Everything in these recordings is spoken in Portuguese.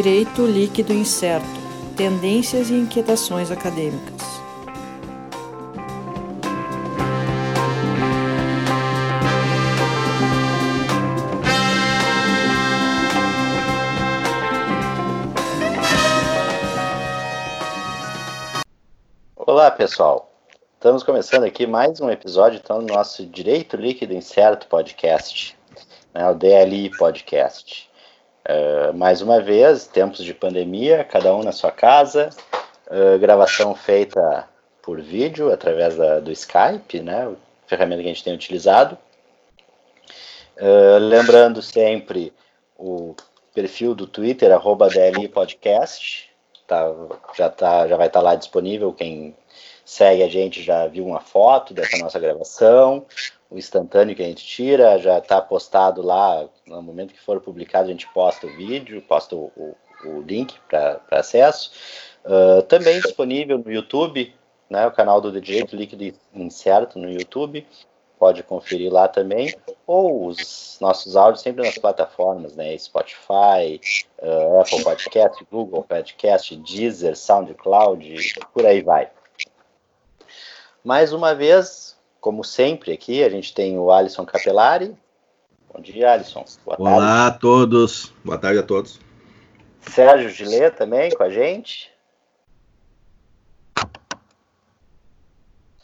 Direito Líquido Incerto Tendências e Inquietações Acadêmicas. Olá, pessoal. Estamos começando aqui mais um episódio então, do nosso Direito Líquido Incerto podcast, né, o DLI Podcast. Uh, mais uma vez, tempos de pandemia, cada um na sua casa, uh, gravação feita por vídeo através da, do Skype, né, ferramenta que a gente tem utilizado. Uh, lembrando sempre o perfil do Twitter, arroba DLI Podcast, tá, já, tá, já vai estar tá lá disponível, quem segue a gente já viu uma foto dessa nossa gravação, o instantâneo que a gente tira, já está postado lá, no momento que for publicado a gente posta o vídeo, posta o, o, o link para acesso. Uh, também disponível no YouTube, né, o canal do Direito Líquido Incerto no YouTube, pode conferir lá também, ou os nossos áudios sempre nas plataformas, né, Spotify, uh, Apple Podcast, Google Podcast, Deezer, SoundCloud, por aí vai. Mais uma vez, como sempre aqui, a gente tem o Alisson Capelari. Bom dia, Alisson. Boa Olá a todos. Boa tarde a todos. Sérgio Gilê também com a gente.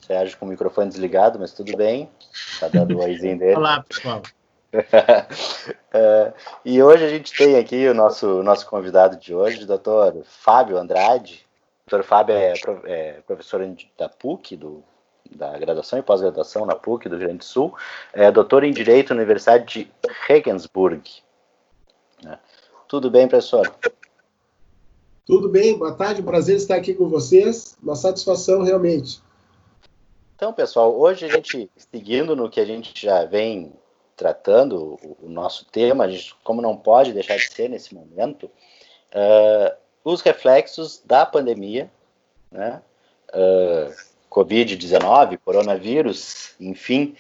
Sérgio com o microfone desligado, mas tudo bem. Tá dando o oizinho dele. Olá, pessoal. uh, e hoje a gente tem aqui o nosso, nosso convidado de hoje, o doutor Fábio Andrade. O doutor Fábio é, é professor da PUC, do da graduação e pós-graduação na PUC do Rio Grande do Sul, é doutor em Direito na Universidade de Regensburg. É. Tudo bem, professor? Tudo bem, boa tarde, prazer estar aqui com vocês, uma satisfação realmente. Então, pessoal, hoje a gente, seguindo no que a gente já vem tratando, o, nosso tema, a gente, como não pode deixar de ser nesse momento, uh, os reflexos da pandemia, né, uh, Covid-19, coronavírus, enfim,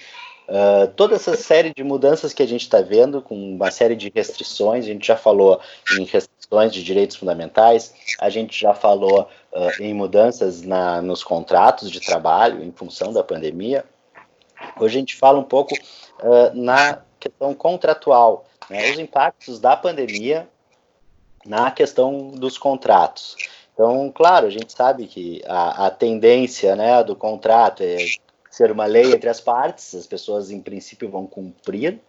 uh, toda essa série de mudanças que a gente está vendo, com uma série de restrições, a gente já falou em restrições de direitos fundamentais, a gente já falou uh, em mudanças na, nos contratos de trabalho em função da pandemia. Hoje a gente fala um pouco uh, na questão contratual, né, os impactos da pandemia na questão dos contratos. Então, claro, a gente sabe que a, a tendência né, do contrato é ser uma lei entre as partes, as pessoas em princípio vão cumprir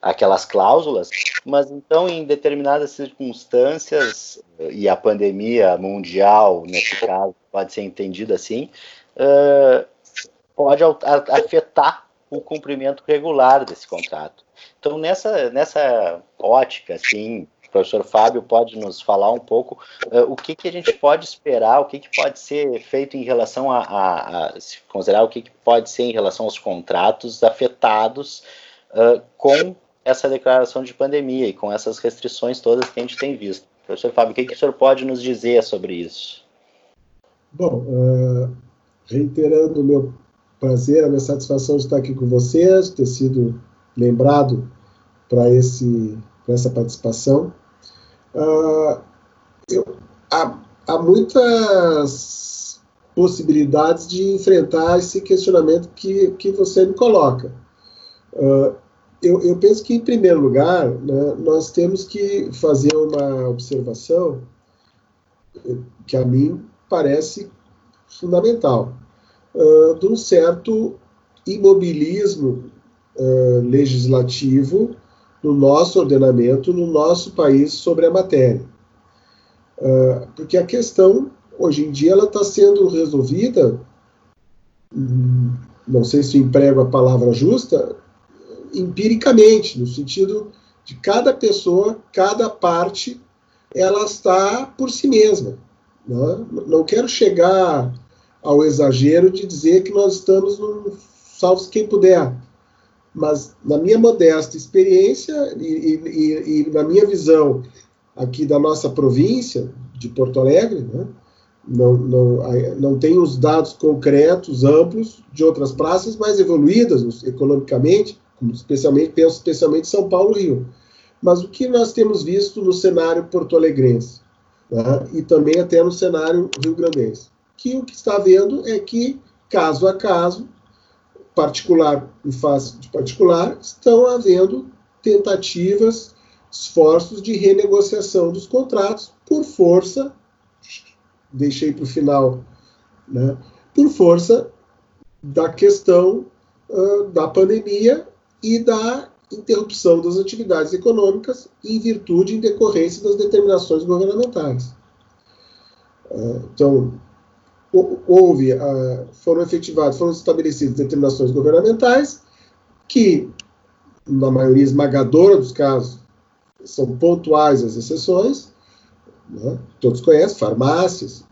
aquelas cláusulas, mas então em determinadas circunstâncias, e a pandemia mundial, nesse caso, pode ser entendida assim, uh, pode afetar o cumprimento regular desse contrato. Então, nessa, nessa ótica, assim, professor Fábio pode nos falar um pouco uh, o que, que a gente pode esperar, o que, que pode ser feito em relação a, a, a se considerar o que, que pode ser em relação aos contratos afetados uh, com essa declaração de pandemia e com essas restrições todas que a gente tem visto. Professor Fábio, o que, que o senhor pode nos dizer sobre isso? Bom, uh, reiterando o meu prazer, a minha satisfação de estar aqui com vocês, ter sido lembrado para esse para essa participação. Uh, eu, há, há muitas possibilidades de enfrentar esse questionamento que, que você me coloca. Uh, eu, eu, penso que, em primeiro lugar, né, nós temos que fazer uma observação que a mim parece fundamental, uh, de um certo imobilismo uh, legislativo no nosso ordenamento, no nosso país sobre a matéria. Uh, porque a questão, hoje em dia, ela está sendo resolvida, hum, não sei se emprego a palavra justa, empiricamente, no sentido de cada pessoa, cada parte, ela está por si mesma. Não, é? não quero chegar ao exagero de dizer que nós estamos no salve quem puder, mas na minha modesta experiência e, e, e, na minha visão aqui da nossa província de Porto Alegre, né, não, não, não tenho os dados concretos, amplos, de outras praças mais evoluídas economicamente, especialmente, penso especialmente São Paulo e Rio. Mas o que nós temos visto no cenário porto-alegrense né, e também até no cenário rio-grandense? Que o que está vendo é que, caso a caso, particular em face de particular, estão havendo tentativas, esforços de renegociação dos contratos por força, deixei para o final, né, por força da questão uh, da pandemia e da interrupção das atividades econômicas em virtude, em decorrência das determinações governamentais. Uh, então, houve, uh, foram efetivadas, foram estabelecidas determinações governamentais que, na maioria esmagadora dos casos, são pontuais as exceções, né? todos conhecem, farmácias,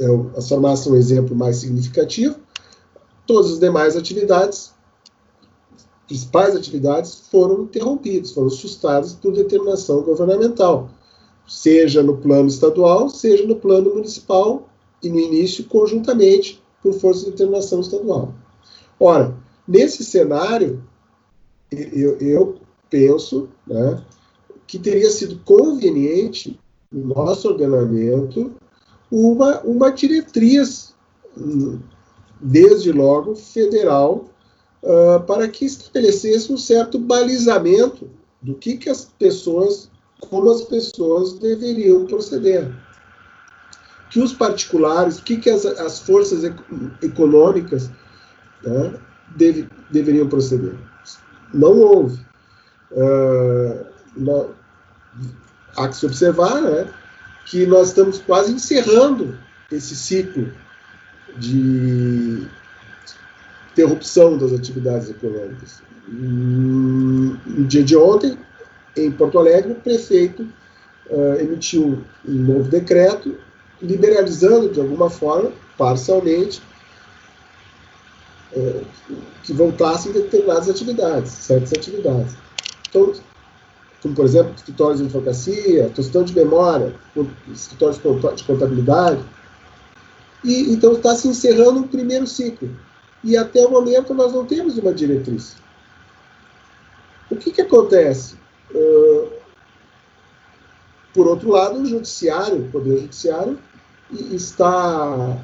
é, as farmácias são um exemplo mais significativo, todas as demais atividades, principais atividades, foram interrompidas, foram sustadas por determinação governamental, seja no plano estadual, seja no plano municipal e no início conjuntamente por força de determinação estadual. Ora, nesse cenário, eu, eu penso né, que teria sido conveniente no nosso ordenamento uma, uma diretriz, desde logo federal, uh, para que estabelecesse um certo balizamento do que, que as pessoas, como as pessoas deveriam proceder que os particulares, o que, que as, as forças econômicas né, deve, deveriam proceder. Não houve. Uh, não, há que se observar né, que nós estamos quase encerrando esse ciclo de interrupção das atividades econômicas. No dia de ontem, em Porto Alegre, o prefeito uh, emitiu um novo decreto liberalizando de alguma forma, parcialmente, é, que voltassem determinadas atividades, certas atividades. Então, como por exemplo, escritórios de advocacia, gestão de memória, escritórios de contabilidade. E, então está se encerrando um primeiro ciclo. E até o momento nós não temos uma diretriz. O que, que acontece? Uh, por outro lado, o judiciário, o poder judiciário, está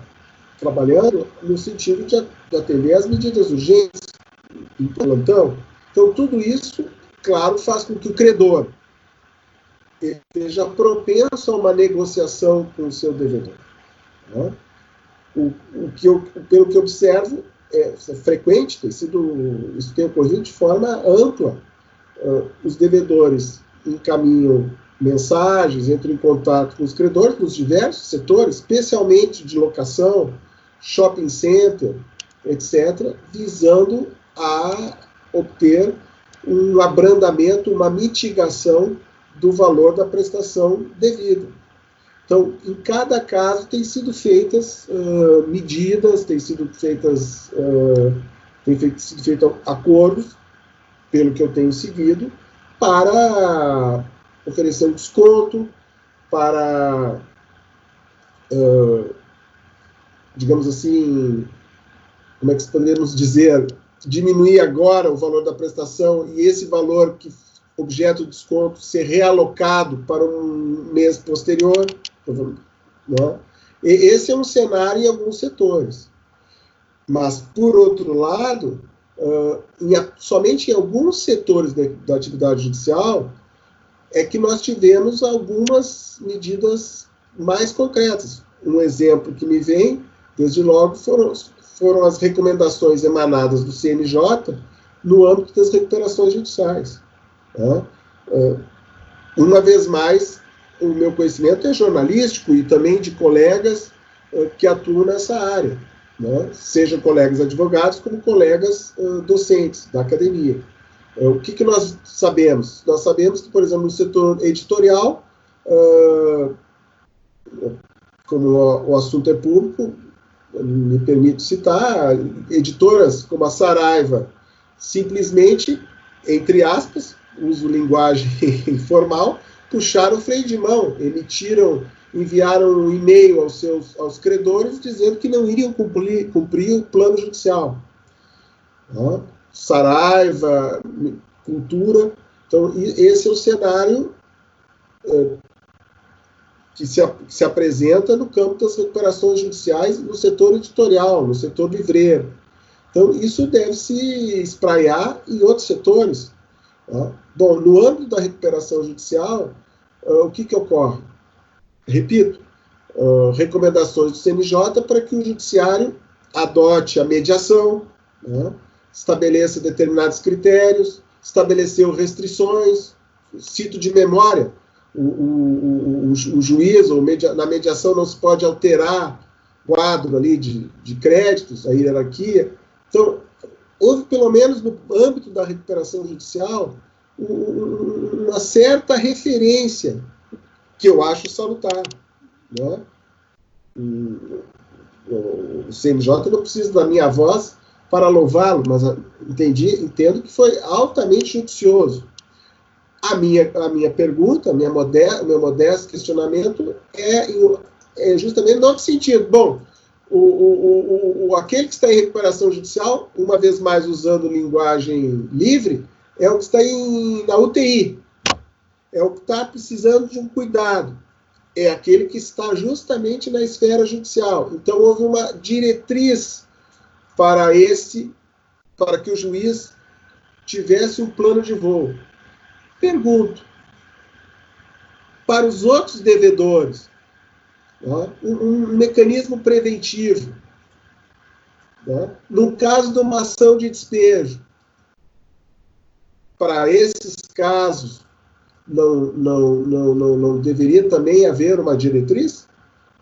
trabalhando no sentido de, atender as medidas urgentes em plantão. Então, tudo isso, claro, faz com que o credor esteja propenso a uma negociação com o seu devedor. Né? O, o, que eu, pelo que eu observo, é, é, frequente, tem sido, isso tem ocorrido de forma ampla. Uh, os devedores encaminham mensagens, entram em contato com os credores dos diversos setores, especialmente de locação, shopping center, etc., visando a obter um abrandamento, uma mitigação do valor da prestação devida. Então, em cada caso, tem sido feitas uh, medidas, tem sido feitas, uh, feito, sido feitos acordos, pelo que eu tenho seguido, para oferecer um desconto para, uh, digamos assim, como é que podemos dizer, diminuir agora o valor da prestação e esse valor que objeto de desconto ser realocado para um mês posterior. Né? E esse é um cenário em alguns setores. Mas, por outro lado, uh, em, somente em alguns setores da, da atividade judicial, é que nós tivemos algumas medidas mais concretas. Um exemplo que me vem, desde logo, foram, foram as recomendações emanadas do CNJ no âmbito das recuperações judiciais. Né? É, uma vez mais, o meu conhecimento é jornalístico e também de colegas é, que atuam nessa área, né? seja colegas advogados como colegas docentes da academia. É, o que, que nós sabemos? Nós sabemos que, por exemplo, no setor editorial, uh, como o, assunto é público, me permito citar, editoras como a Saraiva, simplesmente, entre aspas, uso linguagem informal, puxaram o freio de mão, emitiram, enviaram um e-mail aos seus aos credores dizendo que não iriam cumprir, cumprir o plano judicial. Saraiva, Cultura, Então, esse é o cenário é, que se, se apresenta no campo das recuperações judiciais no setor editorial, no setor livreiro. Então, isso deve se espraiar em outros setores. Tá? Bom, no âmbito da recuperação judicial, uh, o que, que ocorre? Repito, uh, recomendações do CNJ para que o judiciário adote a mediação, né? Estabeleça determinados critérios, estabeleceu restrições, cito de memória, o, o, o, o juiz, ou media, na mediação não se pode alterar quadro ali de, de créditos, a hierarquia. Então, houve, pelo menos no âmbito da recuperação judicial, uma certa referência, que eu acho salutar. Né? O CNJ não precisa da minha voz para louvá-lo, mas entendi, entendo que foi altamente judicioso. A minha, a minha pergunta, minha moder, meu modesto questionamento é, é justamente no outro sentido. Bom, o, o, o, aquele que está em recuperação judicial, uma vez mais usando linguagem livre, é o que está em, na UTI, é o que está precisando de um cuidado, é aquele que está justamente na esfera judicial. Então houve uma diretriz para esse, para que o juiz tivesse um plano de voo. Pergunto, para os outros devedores, né, um, um, mecanismo preventivo, né, no caso de uma ação de despejo, para esses casos, não, não, não, não, não deveria também haver uma diretriz?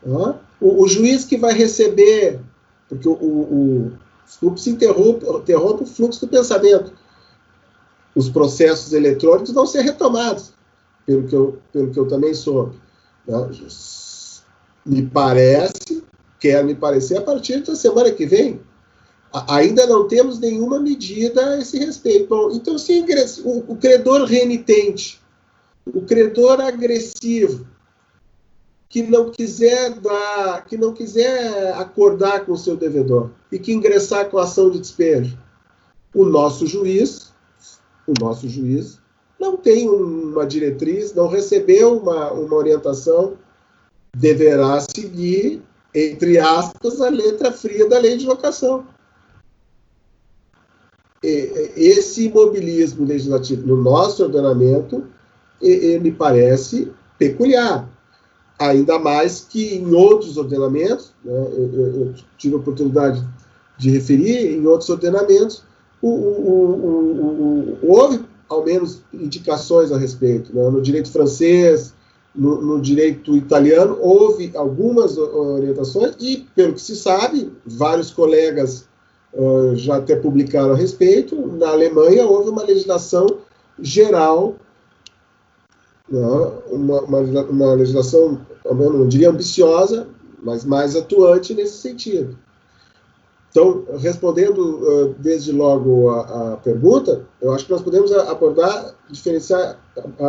Né? O, o, juiz que vai receber, porque o, o, desculpe se interrompe, interrompe o fluxo do pensamento, os processos eletrônicos vão ser retomados, pelo que eu, pelo que eu também soube. Né? Me parece, quer me parecer, a partir da semana que vem, ainda não temos nenhuma medida a esse respeito. Bom, então, se o, o credor renitente, o credor agressivo, que não quiser dar, que não quiser acordar com o seu devedor e que ingressar com ação de despejo, o nosso juiz o nosso juiz não tem uma diretriz, não recebeu uma, uma orientação, deverá seguir, entre aspas, a letra fria da lei de locação. Esse imobilismo legislativo no nosso ordenamento me parece peculiar. Ainda mais que em outros ordenamentos, né, eu, eu tive a oportunidade de referir, em outros ordenamentos, o, o, o, houve, ao menos, indicações a respeito. Né? No direito francês, no, no, direito italiano, houve algumas orientações e, pelo que se sabe, vários colegas uh, já até publicaram a respeito. Na Alemanha, houve uma legislação geral? Uma, uma, uma legislação, não diria ambiciosa, mas mais atuante nesse sentido. Então, respondendo uh, desde logo a, a, pergunta, eu acho que nós podemos abordar, diferenciar,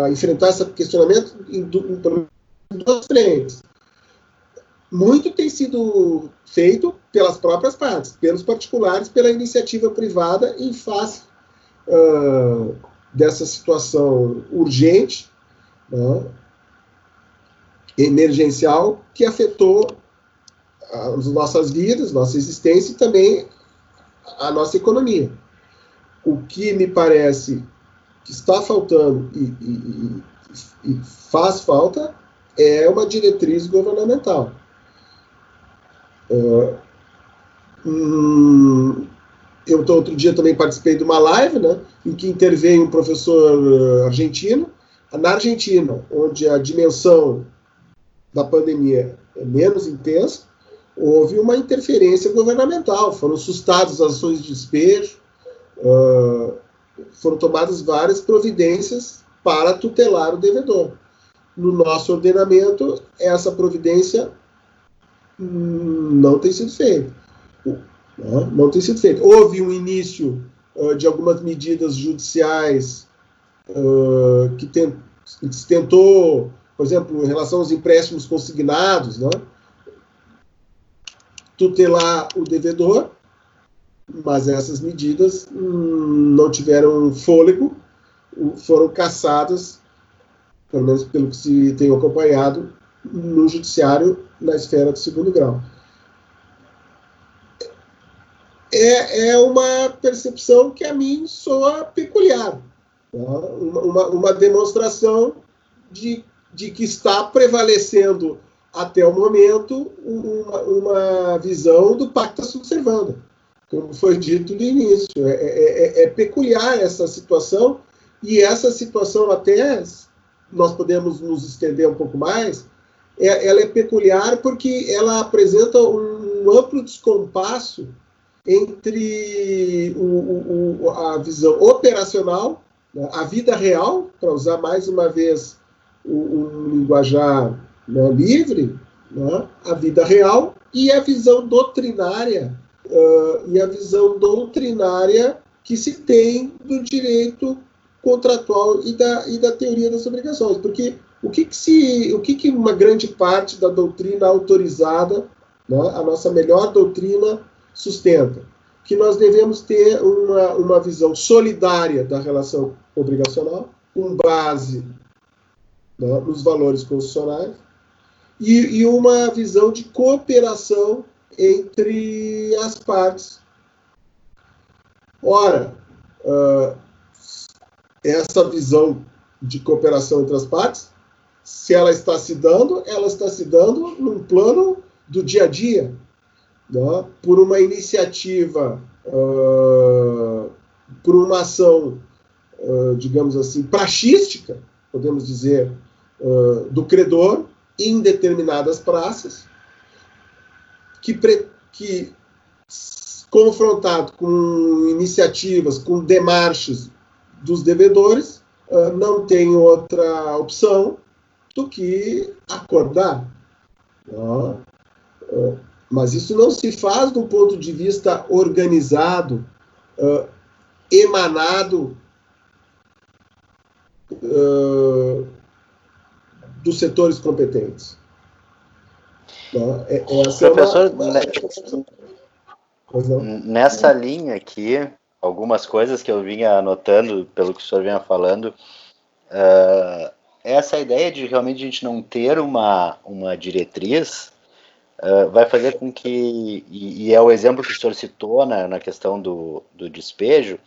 enfrentar esse questionamento em, em duas frentes. Muito tem sido feito pelas próprias partes, pelos particulares, pela iniciativa privada em face uh, dessa situação urgente, né, emergencial, que afetou as nossas vidas, nossa existência e também a nossa economia. O que me parece que está faltando e, e, e faz falta é uma diretriz governamental. Uh, hum, eu outro dia também participei de uma live, né, em que interveio um professor argentino. Na Argentina, onde a dimensão da pandemia é menos intensa, houve uma interferência governamental, foram sustadas as ações de despejo, uh, foram tomadas várias providências para tutelar o devedor. No nosso ordenamento, essa providência não tem sido feita. Não tem sido feita. Houve um início uh, de algumas medidas judiciais que, que se tentou, por exemplo, em relação aos empréstimos consignados, né? tutelar o devedor, mas essas medidas hum, não tiveram fôlego foram caçadas, pelo menos pelo que se tem acompanhado, no judiciário na esfera do segundo grau. É, é uma percepção que a mim soa peculiar. Uma, uma demonstração de, de que está prevalecendo até o momento uma, uma visão do pacta subservanda, como foi dito no início. É, é, é, é peculiar essa situação e essa situação até nós podemos nos estender um pouco mais, é, ela é peculiar porque ela apresenta um amplo descompasso entre o, o, a visão operacional, a vida real, para usar mais uma vez um, linguajar né, livre, né, a vida real, e a visão doutrinária, uh, e a visão doutrinária que se tem do direito contratual e da, e da teoria das obrigações. Porque o que, que se, o que, que uma grande parte da doutrina autorizada, né, a nossa melhor doutrina, sustenta? Que nós devemos ter uma, uma visão solidária da relação obrigacional, com base né, nos valores constitucionais, e, e uma visão de cooperação entre as partes. Ora, uh, essa visão de cooperação entre as partes, se ela está se dando, ela está se dando num plano do dia a dia, né? por uma iniciativa, uh, por uma ação, uh, digamos assim, praxística, podemos dizer, uh, do credor em determinadas praças, que, que confrontado com iniciativas, com demarches dos devedores, não tem outra opção do que acordar. Uh, mas isso não se faz do ponto de vista organizado, uh, emanado dos setores competentes. É, Professor, é uma... nessa linha aqui, algumas coisas que eu vinha anotando pelo que o senhor vinha falando. Uh, essa ideia de realmente a gente não ter uma, uma diretriz uh, vai fazer com que, e, e, é o exemplo que o senhor citou na, na questão do, do despejo,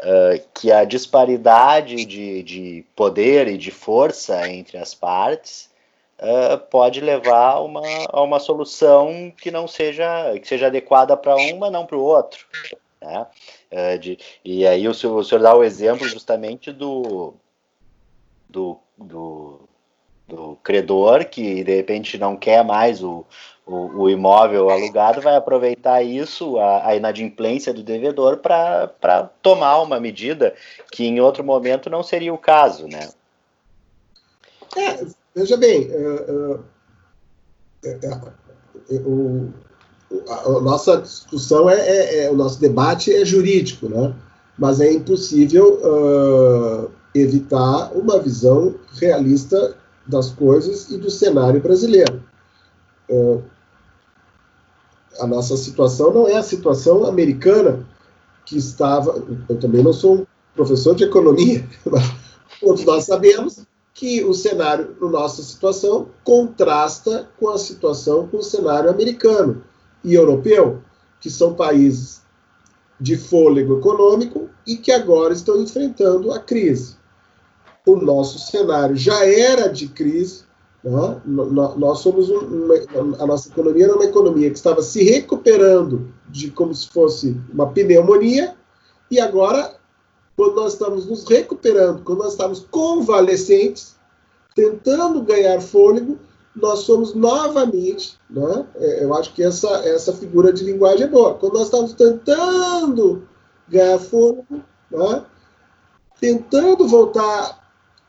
uh, que a disparidade de, de poder e de força entre as partes pode levar a uma, a uma solução que não seja, que seja adequada para um, mas não para o outro. Né? Uh, de, e aí o senhor, o senhor dá o exemplo justamente do, do, do, do, credor que de repente não quer mais o, o, o imóvel alugado, vai aproveitar isso, a, a inadimplência do devedor, para tomar uma medida que em outro momento não seria o caso, né? É, veja bem, uh, uh, uh, a, nossa discussão é, é, é, o nosso debate é jurídico, né? Mas é impossível evitar uma visão realista das coisas e do cenário brasileiro. Uh, a nossa situação não é a situação americana que estava. Eu também não sou um professor de economia, mas todos nós sabemos que o cenário, na nossa situação, contrasta com a situação com o cenário americano e europeu, que são países de fôlego econômico e que agora estão enfrentando a crise. O nosso cenário já era de crise, né? nós somos uma, a nossa economia era uma economia que estava se recuperando de como se fosse uma pneumonia e agora quando nós estamos nos recuperando, quando nós estamos convalescentes, tentando ganhar fôlego, nós somos novamente, né? É, eu acho que essa, essa figura de linguagem é boa. Quando nós estamos tentando ganhar fogo, né? tentando voltar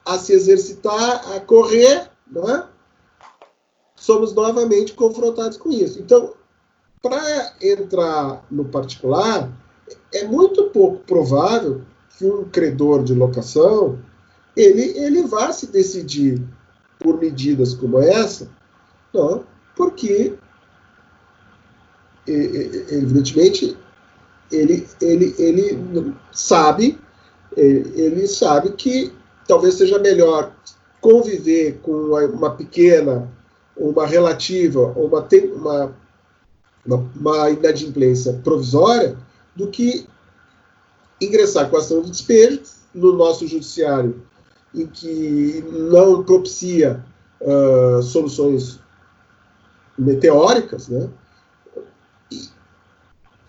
a se exercitar, a correr, né? somos novamente confrontados com isso. Então, para entrar no particular, é muito pouco provável que um credor de locação ele, ele vá se decidir por medidas como essa, não, porque, evidentemente, ele, ele, ele sabe ele sabe que talvez seja melhor conviver com uma pequena, uma relativa, uma, uma, uma, uma inadimplência provisória, do que ingressar com a ação de despejo no nosso judiciário, em que não propicia uh, soluções meteóricas, né?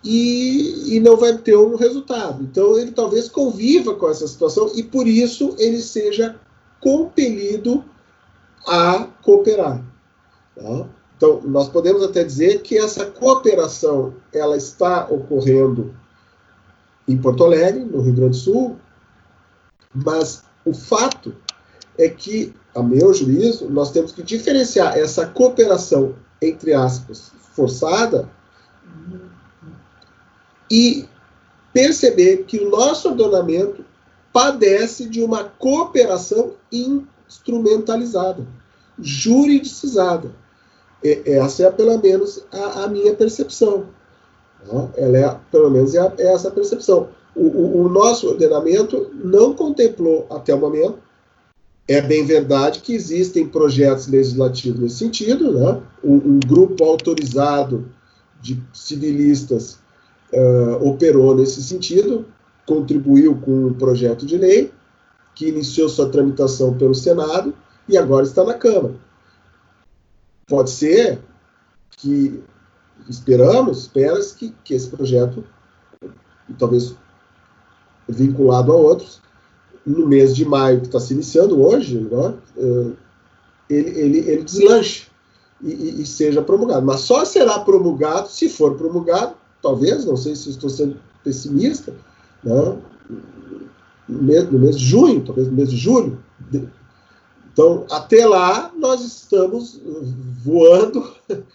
E, e, não vai ter um resultado. Então, ele talvez conviva com essa situação e, por isso, ele seja compelido a cooperar. Tá? Então, nós podemos até dizer que essa cooperação ela está ocorrendo em Porto Alegre, no Rio Grande do Sul, mas o fato é que, a meu juízo, nós temos que diferenciar essa cooperação, entre aspas, forçada e perceber que o nosso ordenamento padece de uma cooperação instrumentalizada, juridicizada. Essa é, pelo menos, a, a minha percepção. Né? Ela é, pelo menos, é, é essa percepção. O, o, o, nosso ordenamento não contemplou, até o momento, é bem verdade que existem projetos legislativos nesse sentido, né? um, um grupo autorizado de civilistas uh, operou nesse sentido, contribuiu com um projeto de lei que iniciou sua tramitação pelo Senado e agora está na Câmara. Pode ser que esperamos, espera-se que, que esse projeto, talvez vinculado a outros, no mês de maio, que está se iniciando hoje, né, eh, ele, ele, ele deslanche e, e, seja promulgado. Mas só será promulgado, se for promulgado, talvez, não sei se estou sendo pessimista, né, no, mês, no mês de junho, talvez no mês de julho. Então, até lá, nós estamos voando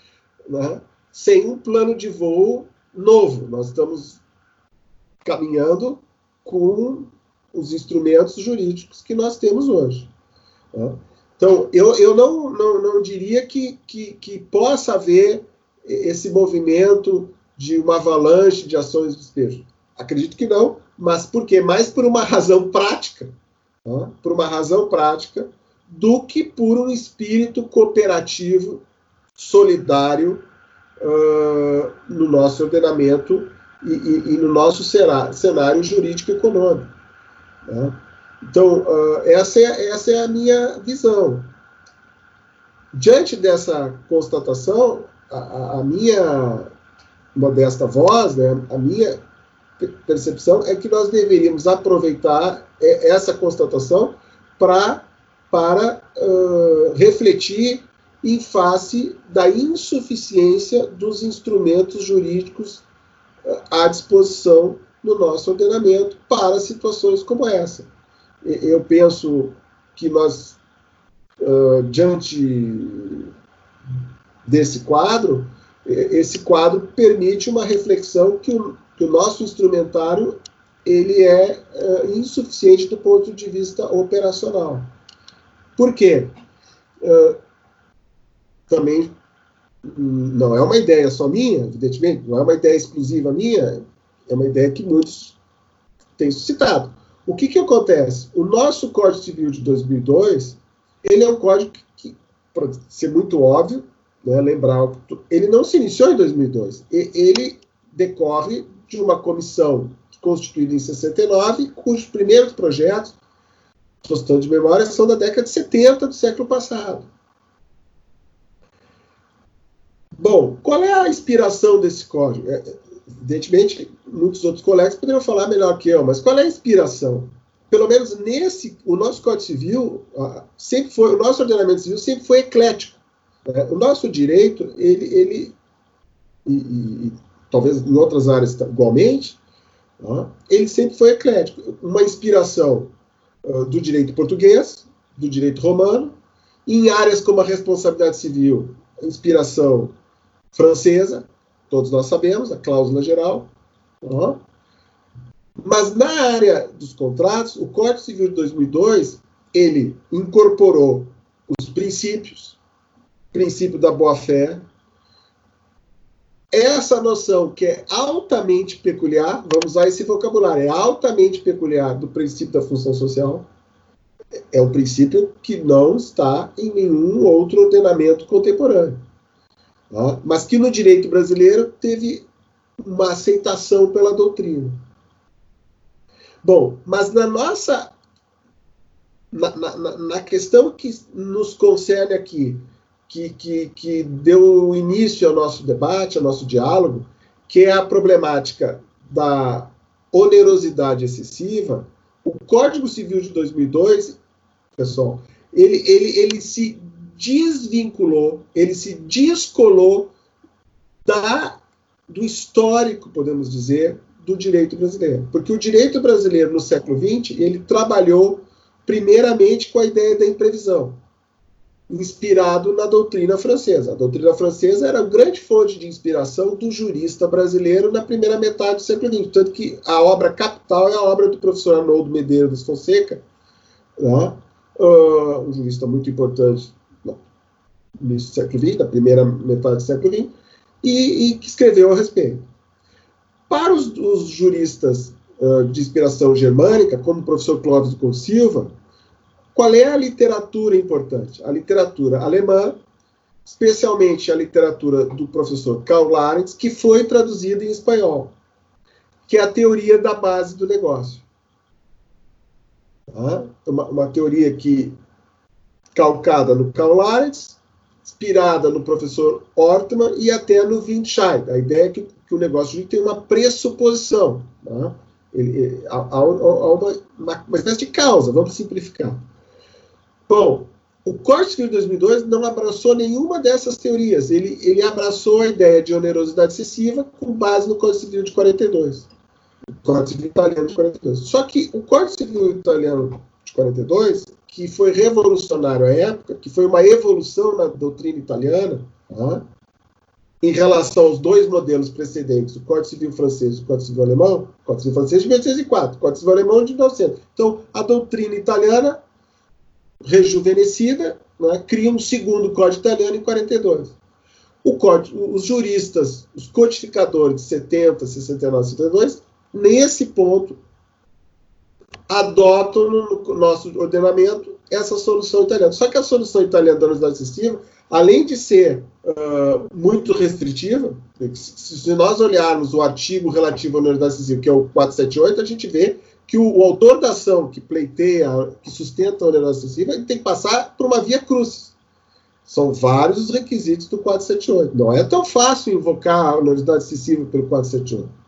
né, sem um plano de voo novo. Nós estamos caminhando com os instrumentos jurídicos que nós temos hoje. Né? Então, eu, eu não, não, não diria que, que, que possa haver esse movimento de uma avalanche de ações de despejo. Acredito que não, mas por quê? Mais por uma razão prática, por uma razão prática, do que por um espírito cooperativo, solidário, uh, no nosso ordenamento e, e, e no nosso cenário jurídico econômico. Né? Então, uh, essa, é, essa é a minha visão. Diante dessa constatação, a, a minha modesta voz, né, a minha percepção é que nós deveríamos aproveitar essa constatação pra, para uh, refletir em face da insuficiência dos instrumentos jurídicos à disposição no nosso ordenamento para situações como essa. Eu penso que nós, uh, diante desse quadro, esse quadro permite uma reflexão que o, que o nosso instrumentário ele é uh, insuficiente do ponto de vista operacional. Por quê? Uh, também não é uma ideia só minha, evidentemente, não é uma ideia exclusiva minha, é uma ideia que muitos têm suscitado. O que, que acontece? O nosso Código Civil de 2002, ele é um código que, para ser muito óbvio, né, lembrar, ele não se iniciou em 2002, ele decorre de uma comissão constituída em 69, cujos primeiros projetos, estou de memória, são da década de 70 do século passado. Bom, qual é a inspiração desse código? É, evidentemente, muitos outros colegas poderiam falar melhor que eu, mas qual é a inspiração? Pelo menos nesse, o nosso Código Civil sempre foi, o nosso ordenamento civil sempre foi eclético. Né? O nosso direito, ele, ele e, e, talvez em outras áreas igualmente, ele sempre foi eclético. Uma inspiração uh, do direito português, do direito romano, em áreas como a responsabilidade civil, inspiração francesa, todos nós sabemos, a cláusula geral. Mas na área dos contratos, o Código Civil de 2002, ele incorporou os princípios, princípio da boa-fé, essa noção que é altamente peculiar, vamos usar esse vocabulário, é altamente peculiar do princípio da função social, é um princípio que não está em nenhum outro ordenamento contemporâneo. Tá? Mas que no direito brasileiro teve uma aceitação pela doutrina. Bom, mas na nossa. Na, na, na questão que nos concerne aqui, que, que, que deu início ao nosso debate, ao nosso diálogo, que é a problemática da onerosidade excessiva, o Código Civil de 2002, pessoal, ele, ele, ele se desvinculou, ele se descolou da, do histórico, podemos dizer, do direito brasileiro. Porque o direito brasileiro no século XX, ele trabalhou primeiramente com a ideia da imprevisão inspirado na doutrina francesa. A doutrina francesa era a grande fonte de inspiração do jurista brasileiro na primeira metade do século XX. Tanto que a obra capital é a obra do professor Arnoldo Medeiros Fonseca, né? uh, um jurista muito importante no início do século XX, na primeira metade do século XX, e, e que escreveu a respeito. Para os, os juristas uh, de inspiração germânica, como o professor Clóvis Couto Silva, qual é a literatura importante? A literatura alemã, especialmente a literatura do professor Karl Larenz, que foi traduzida em espanhol, que é a teoria da base do negócio. Tá? Uma, uma, teoria que calcada no Karl Larenz, inspirada no professor Ortmann e até no Windscheid. A ideia é que, que o negócio tem uma pressuposição. Tá? Ele, há, há, uma, uma, uma espécie de causa, vamos simplificar. Bom, o de 2002 não abraçou nenhuma dessas teorias. Ele, ele abraçou a ideia de onerosidade excessiva com base no Código Civil de 42. O Código Civil italiano de 42. Só que o Código Civil italiano de 42, que foi revolucionário à época, que foi uma evolução na doutrina italiana, em relação aos dois modelos precedentes, o Código Civil francês e o Código Civil alemão, o Código Civil francês de 1804, o Código Civil alemão de 1900. Então, a doutrina italiana rejuvenescida, né, cria um segundo código italiano em 42. O código, os juristas, os codificadores de 70, 69, 72, nesse ponto, adotam no nosso ordenamento essa solução italiana. Só que a solução italiana da unidade excessiva, além de ser uh, muito restritiva, se nós olharmos o artigo relativo à unidade excessiva, que é o 478, a gente vê que o, o, autor da ação que pleiteia, que sustenta a onerosa excessiva, ele tem que passar por uma via cruz. São vários os requisitos do 478. Não é tão fácil invocar a onerosidade excessiva pelo 478.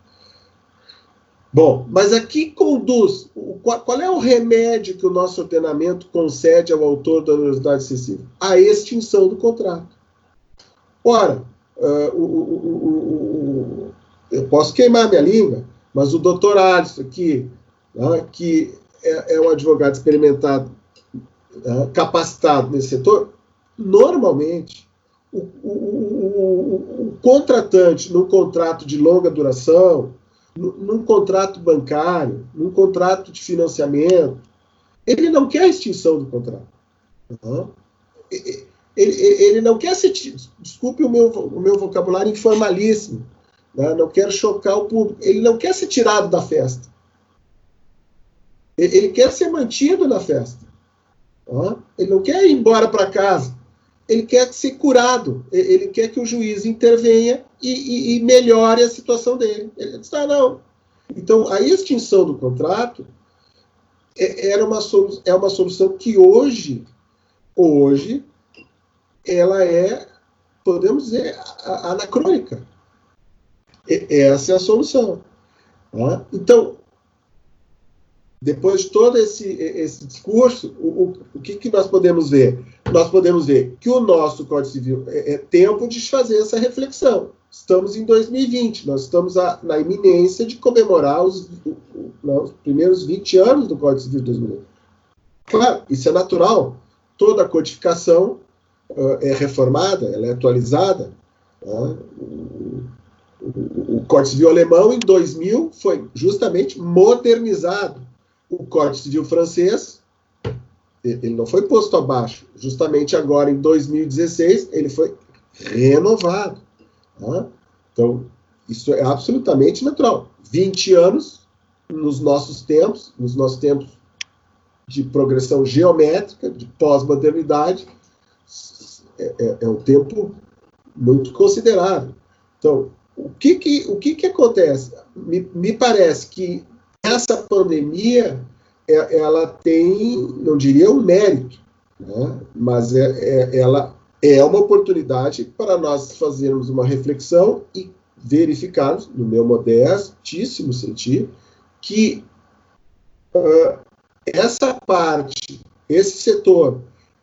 Bom, mas aqui conduz. Qual, qual é o remédio que o nosso ordenamento concede ao autor da onerosidade excessiva? A extinção do contrato. Ora, uh, o, o, o, eu posso queimar minha língua, mas o doutor Alisson aqui, né, que é, é, um advogado experimentado, né, capacitado nesse setor, normalmente o, o, o, o, contratante num contrato de longa duração, num contrato bancário, num contrato de financiamento, ele não quer a extinção do contrato. Uhum. Ele, ele, não quer se. Desculpe o meu, o meu vocabulário informalíssimo. Né? Não quero chocar o público. Ele não quer ser tirado da festa. Ele quer ser mantido na festa. Ele não quer ir embora para casa. Ele quer ser curado. Ele quer que o juiz intervenha e, e, e melhore a situação dele. Ele diz, ah, não. Então, a extinção do contrato é, era uma é uma solução que hoje, hoje, ela é, podemos dizer, anacrônica. Essa é a solução. Então, depois de todo esse, esse discurso, o, o, o que, que, nós podemos ver? Nós podemos ver que o nosso Código Civil é, é tempo de fazer essa reflexão. Estamos em 2020, nós estamos a, na iminência de comemorar os, os, primeiros 20 anos do Código Civil de 2020. Claro, isso é natural. Toda a codificação uh, é reformada, ela é atualizada. Né? O, o, o Código Civil alemão, em 2000, foi justamente modernizado o Código Civil francês, ele não foi posto abaixo. Justamente agora, em 2016, ele foi renovado. Tá? Então, isso é absolutamente natural. 20 anos, nos nossos tempos, nos nossos tempos de progressão geométrica, de pós-modernidade, é, é, é, um tempo muito considerável. Então, o que, que, o que, que acontece? Me, me parece que essa pandemia é, ela tem, não diria um mérito, né? mas é, é, ela é uma oportunidade para nós fazermos uma reflexão e verificarmos, no meu modestíssimo sentido, que uh, essa parte, esse setor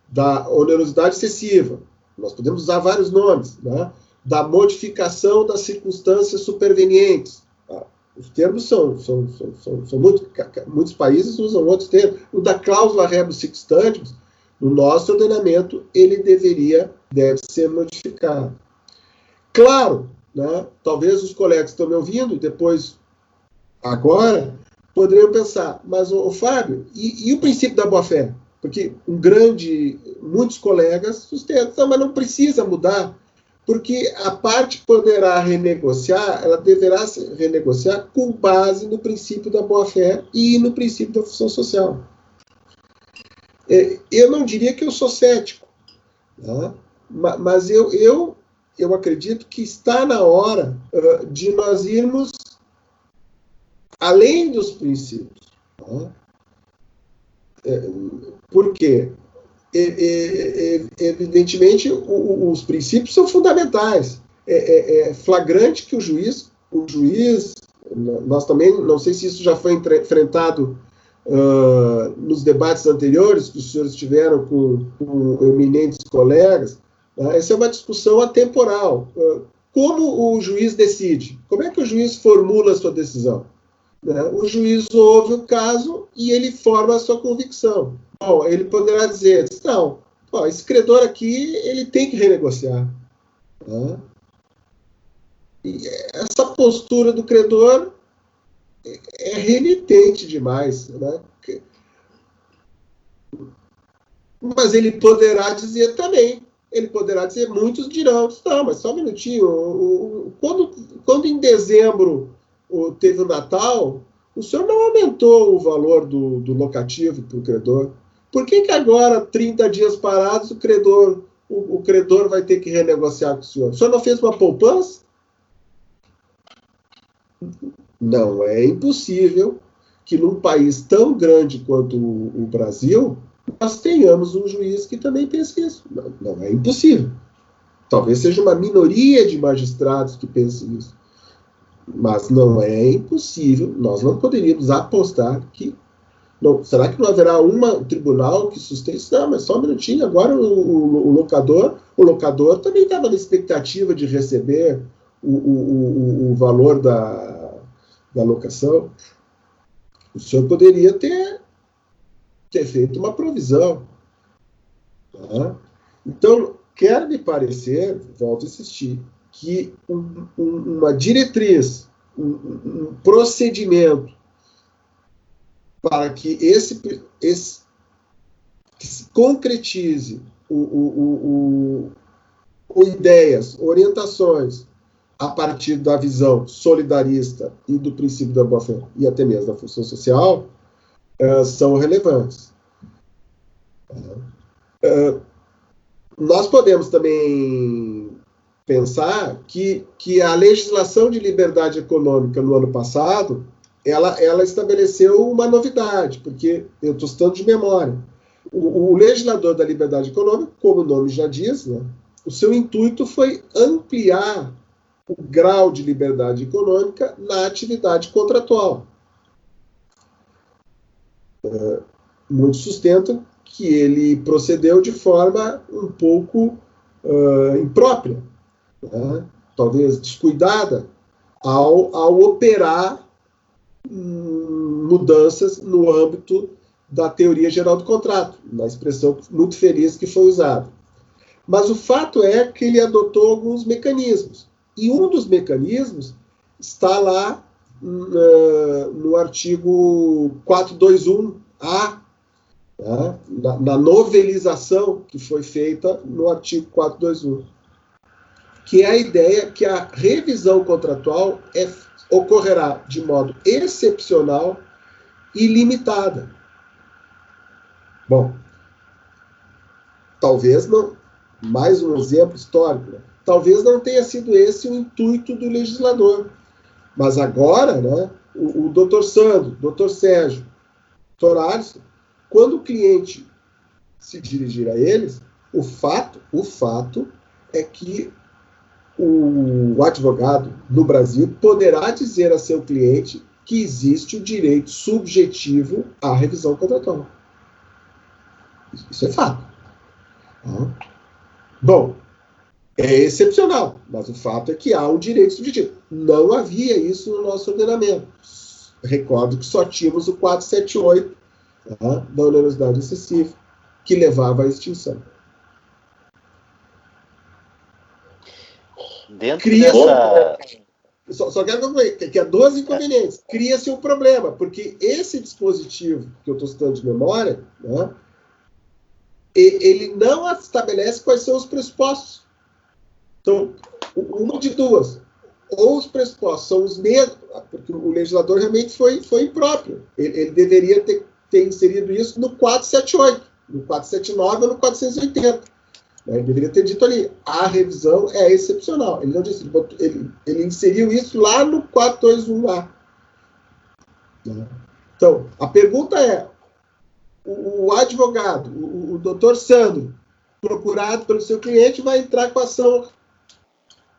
da onerosidade excessiva, nós podemos usar vários nomes, né? da modificação das circunstâncias supervenientes. Os termos são, são, são, são, são muito, muitos países usam outros termos. O da cláusula rebus sic no nosso ordenamento, ele deveria, deve ser modificado. Claro, né, talvez os colegas que estão me ouvindo, depois, agora, poderiam pensar, mas, o Fábio, e, e o princípio da boa-fé? Porque um grande, muitos colegas sustentam, mas não precisa mudar, porque a parte poderá renegociar, ela deverá renegociar com base no princípio da boa-fé e no princípio da função social. É, eu não diria que eu sou cético, né? mas eu, eu, eu acredito que está na hora de nós irmos além dos princípios. Né? É, por quê? Evidentemente, os princípios são fundamentais. É, é, é, flagrante que o juiz, o juiz, nós também, não sei se isso já foi enfrentado uh, nos debates anteriores que os senhores tiveram com, com eminentes colegas, né? essa é uma discussão atemporal. Uh, como o juiz decide? Como é que o juiz formula a sua decisão? Né? O juiz ouve o caso e ele forma a sua convicção. Bom, ele poderá dizer, não, ó, esse credor aqui ele tem que renegociar. Né? E essa postura do credor é renitente demais. Né? Mas ele poderá dizer também, ele poderá dizer, muitos dirão, não, mas só um minutinho, quando, quando em dezembro teve o Natal, o senhor não aumentou o valor do, do locativo para o credor. Por que, que agora, 30 dias parados, o credor, o, o, credor vai ter que renegociar com o senhor? O senhor não fez uma poupança? Não, é impossível que num país tão grande quanto o, o Brasil, nós tenhamos um juiz que também pense isso. Não, não é impossível. Talvez seja uma minoria de magistrados que pensem isso. Mas não é impossível, nós não poderíamos apostar que. Não, será que não haverá uma, um tribunal que sustente isso? Não, mas só um minutinho, agora o, o, o locador, o locador também estava na expectativa de receber o, o, o valor da, da locação. O senhor poderia ter, ter feito uma provisão. Tá? Então, quer me parecer, volto a insistir, que um, um, uma diretriz, um, um, procedimento para que esse, esse que se concretize o, o, o, ideias, orientações a partir da visão solidarista e do princípio da boa-fé e até mesmo da função social uh, são relevantes. Uh, nós podemos também pensar que, que a legislação de liberdade econômica no ano passado ela, ela estabeleceu uma novidade, porque eu estou citando de memória. O, o, legislador da liberdade econômica, como o nome já diz, né, o seu intuito foi ampliar o grau de liberdade econômica na atividade contratual. Uh, muitos sustentam que ele procedeu de forma um pouco uh, imprópria, né, talvez descuidada, ao, ao operar mudanças no âmbito da teoria geral do contrato, na expressão muito feliz que foi usada. Mas o fato é que ele adotou alguns mecanismos. E um dos mecanismos está lá uh, no artigo 421A, né, na, na novelização que foi feita no artigo 421. que é a ideia que a revisão contratual é, ocorrerá de modo excepcional e limitada. Bom, talvez não, mais um exemplo histórico, né? talvez não tenha sido esse o intuito do legislador. Mas agora, né, o, o doutor Sandro, doutor Sérgio, doutor Alisson, quando o cliente se dirigir a eles, o fato, o fato é que o advogado no Brasil poderá dizer a seu cliente que existe o direito subjetivo à revisão contratual. Isso é fato. Bom, é excepcional, mas o fato é que há um direito subjetivo. Não havia isso no nosso ordenamento. Recordo que só tínhamos o 478 tá, da onerosidade excessiva, que levava à extinção. Dentro Cria dessa... Só, só quero que, que há duas inconvenientes. Cria-se um problema, porque esse dispositivo que eu estou citando de memória, né, ele não estabelece quais são os pressupostos. Então, uma de duas. Ou os pressupostos são os mesmos, porque o legislador realmente foi, foi impróprio. Ele, ele deveria ter, ter inserido isso no 478, no 479 ou no 480. Ele deveria ter dito ali, a revisão é excepcional. Ele não disse, ele, botou, ele, ele inseriu isso lá no 421A. Então, a pergunta é, o, o advogado, o, o doutor Sandro, procurado pelo seu cliente, vai entrar com a ação.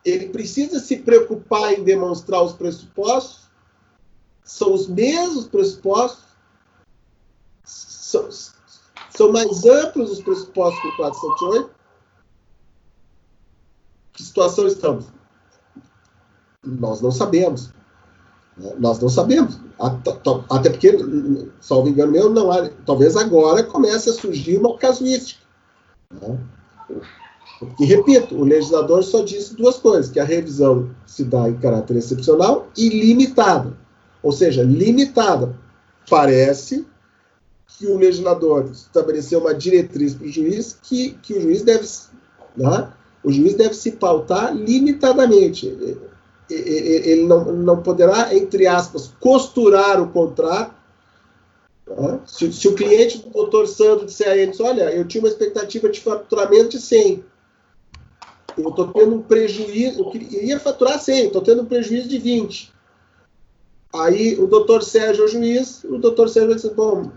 Ele precisa se preocupar em demonstrar os pressupostos? São os mesmos pressupostos? São, são mais amplos os pressupostos que o 478? Que situação estamos? Nós não sabemos. Nós não sabemos. Até porque, salvo engano meu, não há, talvez agora comece a surgir uma casuística. Né? E repito, o legislador só disse duas coisas: que a revisão se dá em caráter excepcional e limitada. Ou seja, limitada. Parece que o legislador estabeleceu uma diretriz para o juiz que, que o juiz deve. Né? O juiz deve se pautar limitadamente. Ele não, não poderá, entre aspas, costurar o contrato. Tá? Se, se, o cliente do doutor Sandro disser a eles, olha, eu tinha uma expectativa de faturamento de 100, eu estou tendo um prejuízo, eu queria faturar 100, estou tendo um prejuízo de 20. Aí o doutor Sérgio é o juiz, o doutor Sérgio dizer, bom,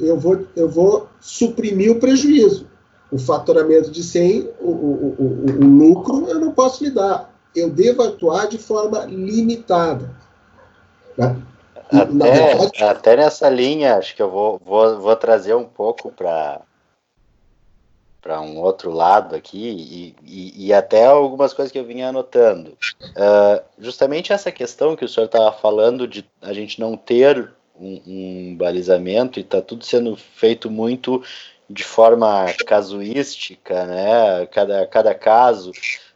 eu vou, eu vou suprimir o prejuízo o faturamento de 100, o, o, o, o, lucro eu não posso lhe dar. Eu devo atuar de forma limitada. Né? Até, verdade, até nessa linha, acho que eu vou, vou, vou trazer um pouco para para um outro lado aqui e, e, e, até algumas coisas que eu vinha anotando. Uh, justamente essa questão que o senhor estava falando de a gente não ter um, um balizamento e está tudo sendo feito muito de forma casuística, né? Cada, cada caso.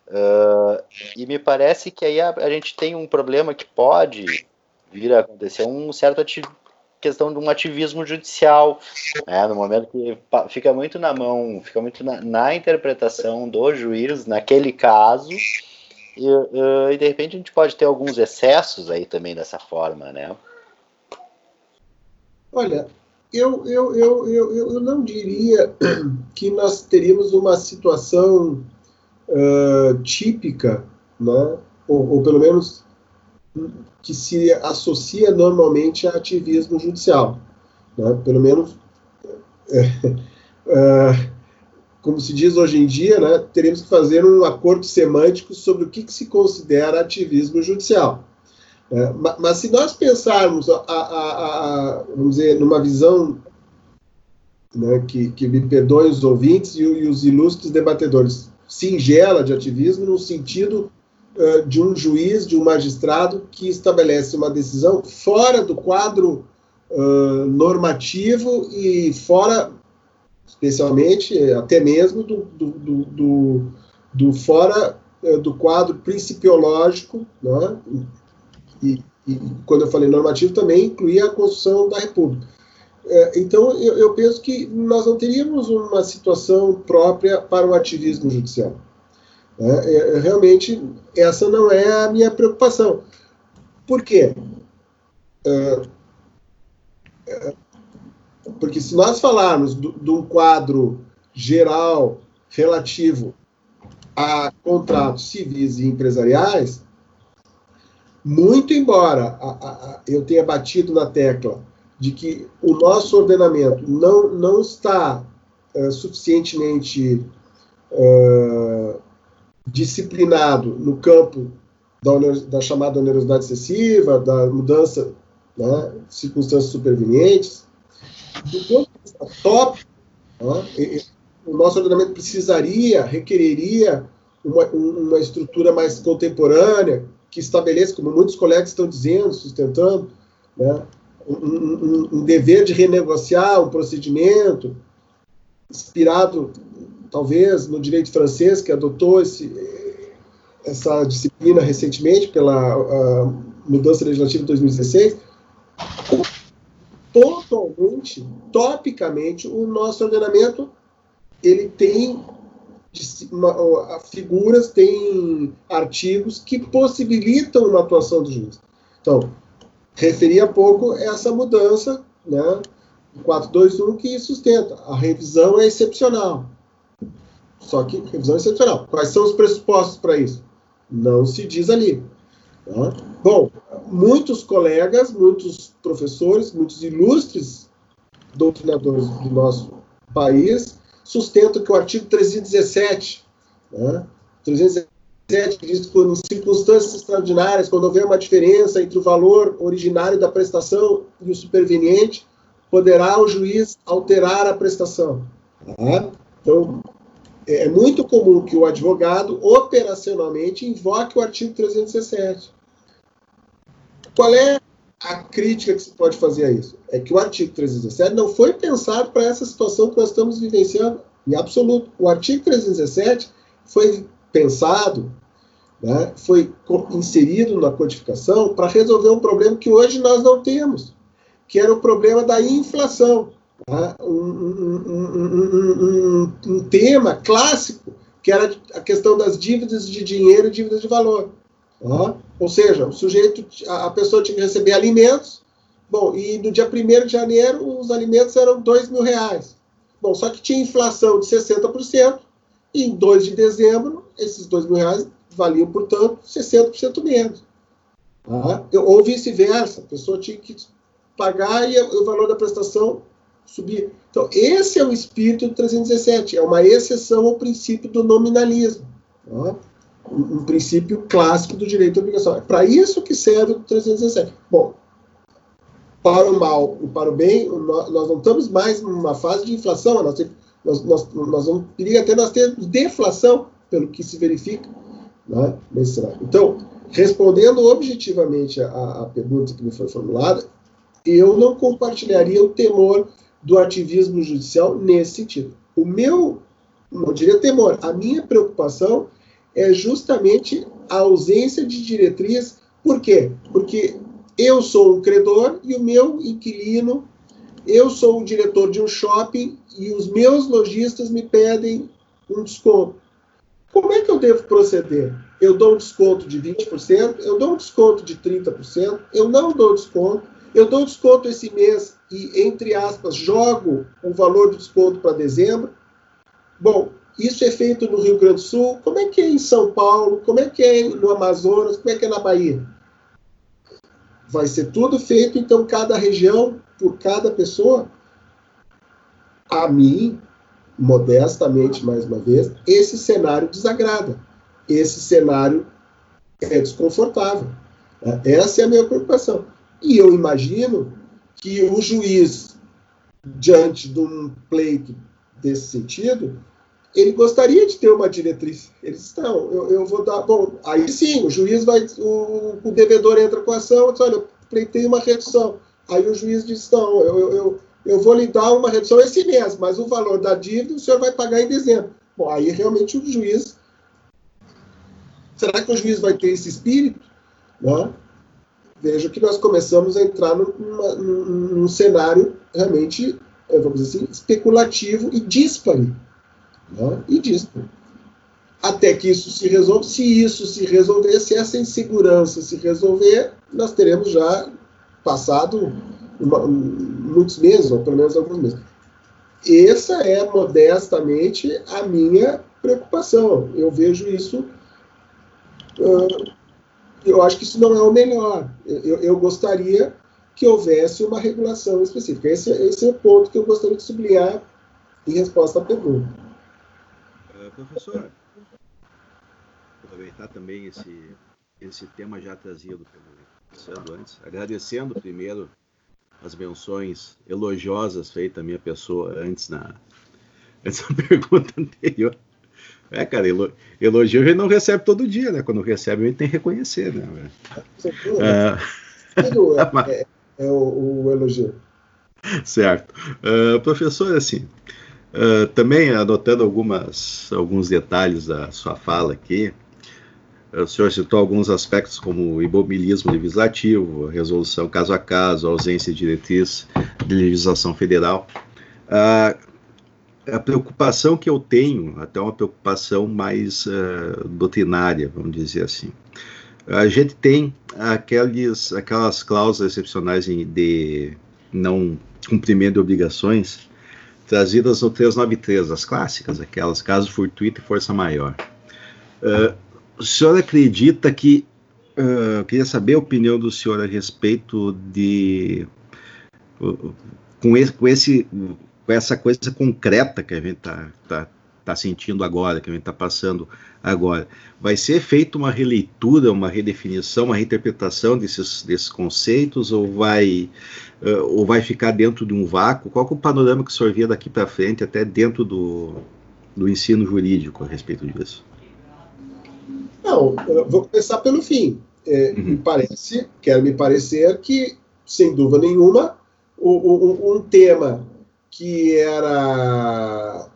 Uh, e me parece que aí a, a, gente tem um problema que pode vir a acontecer, um certo questão de um ativismo judicial, né? no momento que fica muito na mão, fica muito na, na interpretação do juiz naquele caso, e, uh, e de repente a gente pode ter alguns excessos aí também dessa forma, né? Olha, eu, eu, eu, eu, eu não diria que nós teríamos uma situação uh, típica, né? ou, ou pelo menos que se associa normalmente a ativismo judicial. Né? Pelo menos, é, é, como se diz hoje em dia, né, teremos que fazer um acordo semântico sobre o que, que se considera ativismo judicial. É, mas se nós pensarmos, a, a, a, vamos dizer, numa visão né, que, que me perdoem os ouvintes e, e, os ilustres debatedores, singela de ativismo no sentido uh, de um juiz, de um magistrado que estabelece uma decisão fora do quadro uh, normativo e fora, especialmente, até mesmo do, do, do, do, do fora uh, do quadro principiológico, né, e, e, quando eu falei normativo, também incluía a Constituição da República. É, então, eu, eu, penso que nós não teríamos uma situação própria para o ativismo judicial. É, é, realmente, essa não é a minha preocupação. Por quê? Porque se nós falarmos de um quadro geral relativo a contratos civis e empresariais, muito embora a, a, eu tenha batido na tecla de que o nosso ordenamento não, não está uh, suficientemente uh, disciplinado no campo da, da, chamada onerosidade excessiva, da mudança né, de circunstâncias supervenientes, do ponto de vista top, né, o nosso ordenamento precisaria, requereria uma, uma estrutura mais contemporânea, que estabeleça, como muitos colegas estão dizendo, sustentando, né, um, um, um, dever de renegociar um procedimento inspirado, talvez, no direito francês, que adotou esse, essa disciplina recentemente pela mudança legislativa de 2016, totalmente, topicamente, o nosso ordenamento ele tem figuras, tem artigos que possibilitam uma atuação do juiz. Então, referi há pouco essa mudança, né, 421, que sustenta. A revisão é excepcional. Só que revisão é excepcional. Quais são os pressupostos para isso? Não se diz ali. Tá? Bom, muitos colegas, muitos professores, muitos ilustres doutrinadores do nosso país sustento que o artigo 317, né, 317 diz que em circunstâncias extraordinárias, quando houver uma diferença entre o valor originário da prestação e o superveniente, poderá o juiz alterar a prestação. Tá? Então, é muito comum que o advogado operacionalmente invoque o artigo 317. Qual é a crítica que se pode fazer a isso é que o artigo 317 não foi pensado para essa situação que nós estamos vivenciando em absoluto. O artigo 317 foi pensado, né, foi inserido na codificação para resolver um problema que hoje nós não temos, que era o problema da inflação. Tá? Um, um, um, um tema clássico, que era a questão das dívidas de dinheiro e dívidas de valor. Ou seja, o sujeito, a pessoa tinha que receber alimentos, bom, e no dia 1 de janeiro os alimentos eram 2 mil reais. Bom, só que tinha inflação de 60%, e em 2 de dezembro, esses 2 mil reais valiam, portanto, 60% menos. Tá? Ou vice-versa, a pessoa tinha que pagar e o valor da prestação subir. Então, esse é o espírito do 317, é uma exceção ao princípio do nominalismo. Tá? Um, princípio clássico do direito à obrigação. É para isso que serve o 317. Bom, para o mal e para o bem, nós não estamos mais numa fase de inflação, nós, nós, nós, nós vamos, até nós termos deflação, pelo que se verifica né, nesse cenário. Então, respondendo objetivamente a, a pergunta que me foi formulada, eu não compartilharia o temor do ativismo judicial nesse sentido. O meu, não diria temor, a minha preocupação é justamente a ausência de diretriz. Por quê? Porque eu sou um credor e o meu inquilino, eu sou o diretor de um shopping e os meus lojistas me pedem um desconto. Como é que eu devo proceder? Eu dou um desconto de 20%, eu dou um desconto de 30%, eu não dou desconto, eu dou desconto esse mês e, entre aspas, jogo o valor do desconto para dezembro. Bom, isso é feito no Rio Grande do Sul. Como é que é em São Paulo? Como é que é no Amazonas? Como é que é na Bahia? Vai ser tudo feito, então, cada região, por cada pessoa. A mim, modestamente, mais uma vez, esse cenário desagrada. Esse cenário é desconfortável. Essa é a minha preocupação. E eu imagino que o juiz, diante de um pleito desse sentido, ele gostaria de ter uma diretriz. Eles estão, eu, eu, vou dar. Bom, aí sim, o juiz vai. O, o devedor entra com a ação e diz: olha, eu pleitei uma redução. Aí o juiz diz: não, eu, eu, eu, eu vou lhe dar uma redução esse mês, mas o valor da dívida o senhor vai pagar em dezembro. Bom, aí realmente o juiz. Será que o juiz vai ter esse espírito? Né? Vejo que nós começamos a entrar num, num, num cenário realmente, vamos dizer assim, especulativo e díspare né? e diz. até que isso se resolva. Se isso se resolver, se essa insegurança se resolver, nós teremos já passado uma, muitos meses, ou pelo menos alguns meses. Essa é modestamente a minha preocupação. Eu vejo isso. Uh, eu acho que isso não é o melhor. Eu, eu, gostaria que houvesse uma regulação específica. Esse, esse é o ponto que eu gostaria de sublinhar em resposta à pergunta. Uh, professor, aproveitar também esse, esse tema já trazido pelo antes, agradecendo primeiro as menções elogiosas feitas à minha pessoa antes na, essa pergunta anterior. É, cara, elogio a gente não recebe todo dia, né? Quando recebe, a gente tem que reconhecer, né? É, é, é o, o, elogio. Certo. Uh, professor, assim, uh, também anotando algumas, alguns detalhes da sua fala aqui, o senhor citou alguns aspectos como o imobilismo legislativo, resolução caso a caso, ausência de diretriz de legislação federal. Ah, a preocupação que eu tenho, até uma preocupação mais uh, doutrinária, vamos dizer assim. A gente tem aqueles, aquelas cláusulas excepcionais de não cumprimento de obrigações trazidas no 393, as clássicas, aquelas caso fortuito e força maior. Uh, o senhor acredita que. Uh, eu queria saber a opinião do senhor a respeito de. Uh, com, esse, com, esse, com essa coisa concreta que a gente está tá, tá sentindo agora, que a gente está passando agora. Vai ser feita uma releitura, uma redefinição, uma reinterpretação desses, desses conceitos ou vai, uh, ou vai ficar dentro de um vácuo? Qual é o panorama que o senhor via daqui para frente, até dentro do, do ensino jurídico a respeito disso? Não, vou começar pelo fim. É, uhum. Me parece, quero me parecer que, sem dúvida nenhuma, o, o, um tema que era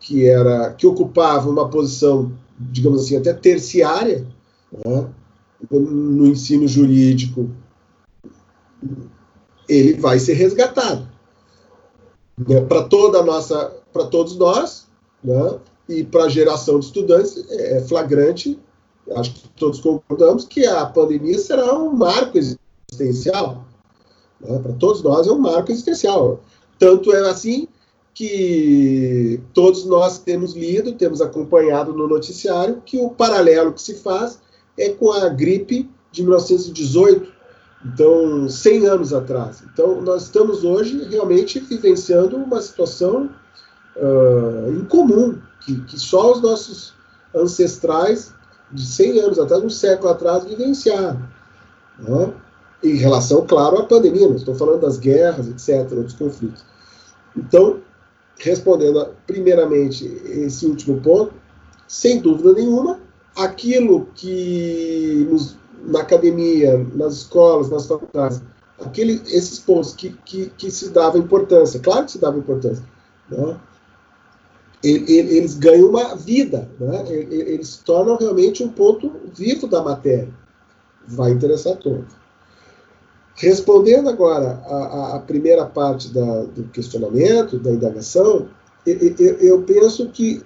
que era que ocupava uma posição, digamos assim, até terciária né, no ensino jurídico, ele vai ser resgatado né, para toda a nossa, para todos nós, né, e para a geração de estudantes é flagrante, acho que todos concordamos, que a pandemia será um marco existencial. Né? Para todos nós é um marco existencial. Tanto é assim que todos nós temos lido, temos acompanhado no noticiário, que o paralelo que se faz é com a gripe de 1918, então 100 anos atrás. Então nós estamos hoje realmente vivenciando uma situação uh, incomum que, que só os nossos ancestrais de 100 anos atrás, um século atrás, vivenciaram. Né? Em relação, claro, à pandemia, não estou falando das guerras, etc., dos conflitos. Então, respondendo primeiramente esse último ponto, sem dúvida nenhuma, aquilo que nos, na academia, nas escolas, nas faculdades, aquele, esses pontos que, que, que se dava importância, claro que se dava importância, né? eles ganham uma vida, né? eles tornam realmente um ponto vivo da matéria. Vai interessar todos. Respondendo agora a, a primeira parte da, do questionamento, da indagação, eu, eu, eu penso que,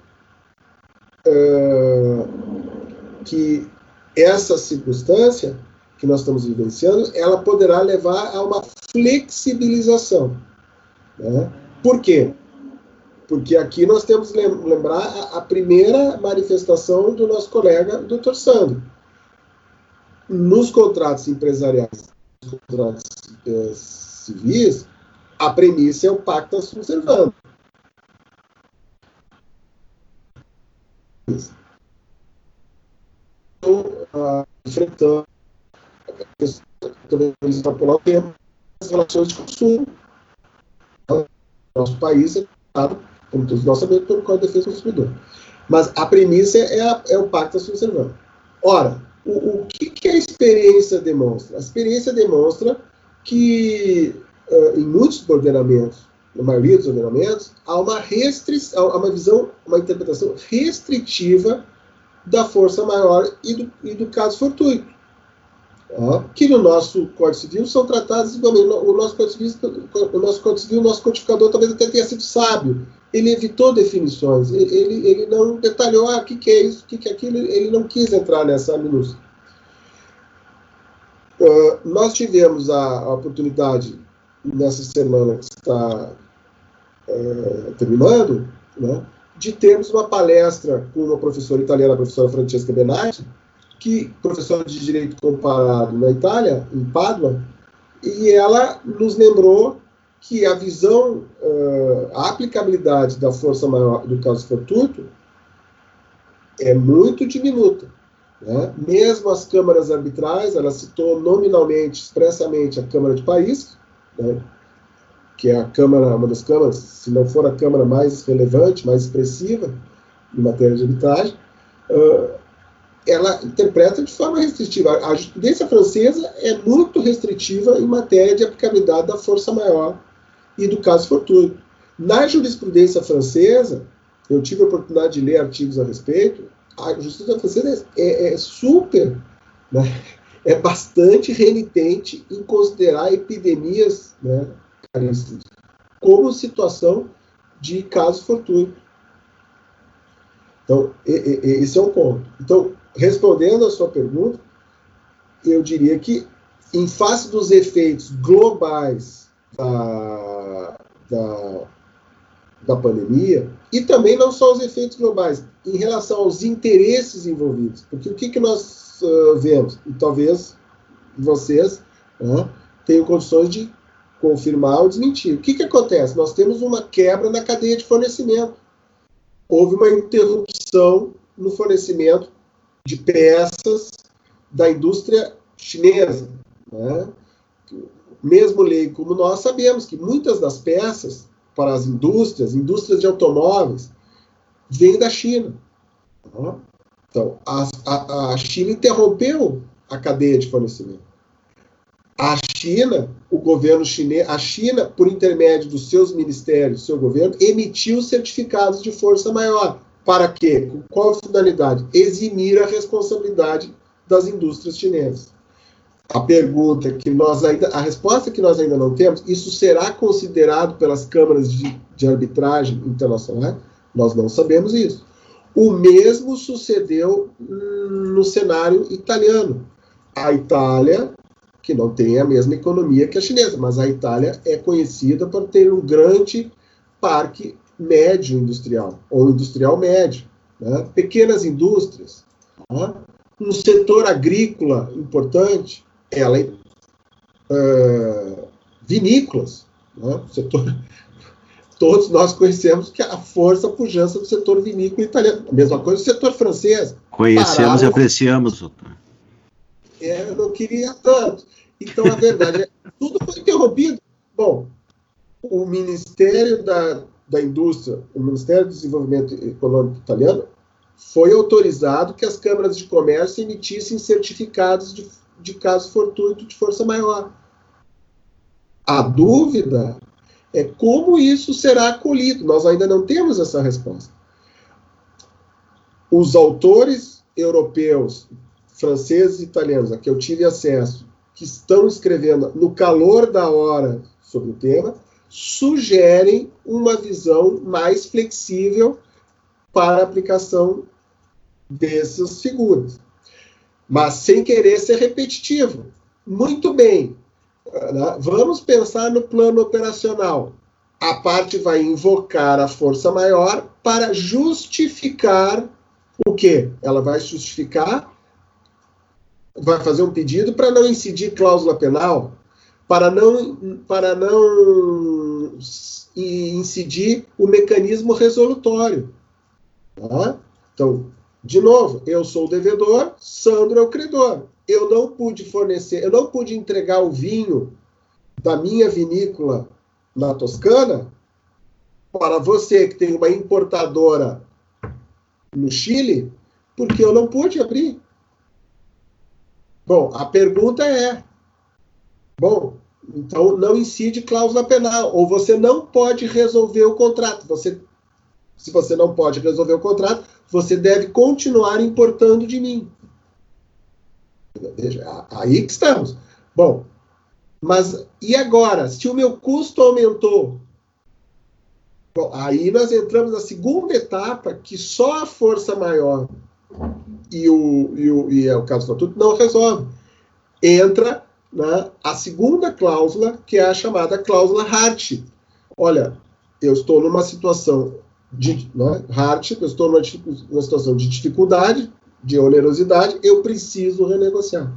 que essa circunstância que nós estamos vivenciando, ela poderá levar a uma flexibilização. Né? Por quê? Porque aqui nós temos que lembrar a, a primeira manifestação do nosso colega, doutor Sandro. Nos contratos empresariais, eh, civis, a premissa é o pacto sunt servanda. Então, enfrentando extrapolar o tempo as relações de consumo. Nosso país é como todos nós sabemos, pelo Código de Defesa do Consumidor. Mas a premissa é, a, é o pacto da subservância. Ora, o, o que, que, a experiência demonstra? A experiência demonstra que uh, em muitos ordenamentos, na maioria dos ordenamentos, há uma restrição, há uma visão, uma interpretação restritiva da força maior e do, e do caso fortuito. que no nosso Código Civil são tratados igualmente. O nosso Código Civil, o nosso Código Civil, o nosso codificador talvez até tenha sido sábio. Ele evitou definições, ele, ele não detalhou ah, o que, que é isso, o que, que é aquilo, ele não quis entrar nessa minúcia. Uh, nós tivemos a, a, oportunidade, nessa semana que está uh, terminando, né, de termos uma palestra com uma professora italiana, a professora Francesca Benatti, que professora de direito comparado na Itália, em Pádua, e ela nos lembrou que a visão, uh, a aplicabilidade da força maior do caso fortuito é muito diminuta. Né? Mesmo as câmaras arbitrais, ela citou nominalmente, expressamente, a Câmara de Paris, né? que é a Câmara, uma das câmaras, se não for a Câmara mais relevante, mais expressiva em matéria de arbitragem, uh, ela interpreta de forma restritiva. A jurisprudência francesa é muito restritiva em matéria de aplicabilidade da força maior e do caso fortuito. Na jurisprudência francesa, eu tive a oportunidade de ler artigos a respeito, a justiça francesa é, é super, né, é bastante renitente em considerar epidemias né, como situação de caso fortuito. Então, esse é um ponto. Então, respondendo a sua pergunta, eu diria que, em face dos efeitos globais da, da, da pandemia, e também não só os efeitos globais, em relação aos interesses envolvidos. Porque o que, que nós uh, vemos? E talvez vocês tenham condições de confirmar ou desmentir. O que, que acontece? Nós temos uma quebra na cadeia de fornecimento. Houve uma interrupção no fornecimento de peças da indústria chinesa. Né? Mesmo lei como nós sabemos que muitas das peças para as indústrias, indústrias de automóveis, vêm da China. Então, a, a, a China interrompeu a cadeia de fornecimento. A China, o governo chinês, a China, por intermédio dos seus ministérios, seu governo, emitiu certificados de força maior. Para quê? Com qual finalidade? Eximir a responsabilidade das indústrias chinesas. A pergunta que nós ainda, a resposta que nós ainda não temos, isso será considerado pelas câmaras de, de arbitragem internacional? Nós não sabemos isso. O mesmo sucedeu no cenário italiano. A Itália, que não tem a mesma economia que a chinesa, mas a Itália é conhecida por ter um grande parque médio industrial, ou industrial médio, né? pequenas indústrias, né? um setor agrícola importante, ela uh, vinícolas, né? setor, todos nós conhecemos que a força a pujança do setor vinícola italiano, a mesma coisa do setor francês. Conhecemos e apreciamos, doutor. É, eu não queria tanto. Então, a verdade é tudo foi interrompido. Bom, o Ministério da da Indústria, o Ministério do Desenvolvimento Econômico italiano, foi autorizado que as câmaras de comércio emitissem certificados de, de caso fortuito de força maior. A dúvida é como isso será acolhido. Nós ainda não temos essa resposta. Os autores europeus, franceses e italianos, a que eu tive acesso, que estão escrevendo no calor da hora sobre o tema, sugerem uma visão mais flexível para a aplicação dessas figuras. Mas sem querer ser repetitivo. Muito bem, né? vamos pensar no plano operacional. A parte vai invocar a força maior para justificar o quê? Ela vai justificar, vai fazer um pedido para não incidir cláusula penal, para não, para não incidir o mecanismo resolutório. Tá? Então, de novo, eu sou o devedor, Sandro é o credor. Eu não pude fornecer, eu não pude entregar o vinho da minha vinícola na Toscana para você que tem uma importadora no Chile, porque eu não pude abrir. Bom, a pergunta é: bom, então, não incide cláusula penal, ou você não pode resolver o contrato. Você, se você não pode resolver o contrato, você deve continuar importando de mim. Aí que estamos. Bom, mas e agora? Se o meu custo aumentou, bom, aí nós entramos na segunda etapa que só a força maior e o, e o, e é o caso do estatuto não resolve. Entra né, a segunda cláusula, que é a chamada cláusula Hart. Olha, eu estou numa situação de né, Hart, eu estou numa, numa situação de dificuldade, de onerosidade, eu preciso renegociar.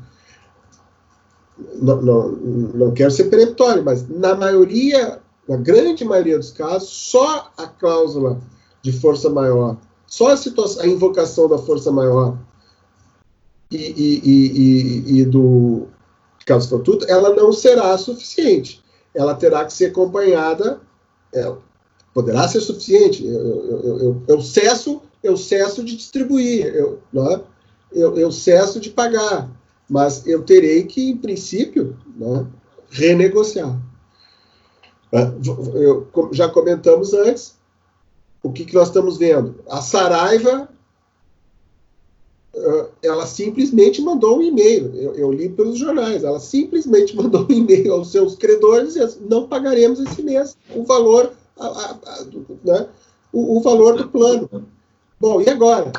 Não, não, não quero ser peremptório, mas na maioria, na grande maioria dos casos, só a cláusula de força maior, só a, situação, a invocação da força maior e, e, e, e do caso estatuto, ela não será suficiente. Ela terá que ser acompanhada, é, poderá ser suficiente. Eu, eu, eu, eu, cesso, eu cesso de distribuir, eu, é? eu, eu cesso de pagar, mas eu terei que, em princípio, né, renegociar. É, eu, já comentamos antes, o que, que nós estamos vendo? A Saraiva ela simplesmente mandou um e-mail. Eu, eu, li pelos jornais. Ela simplesmente mandou um e-mail aos seus credores e não pagaremos esse mês o valor, a, a, né, o, o, valor do plano. Bom, e agora?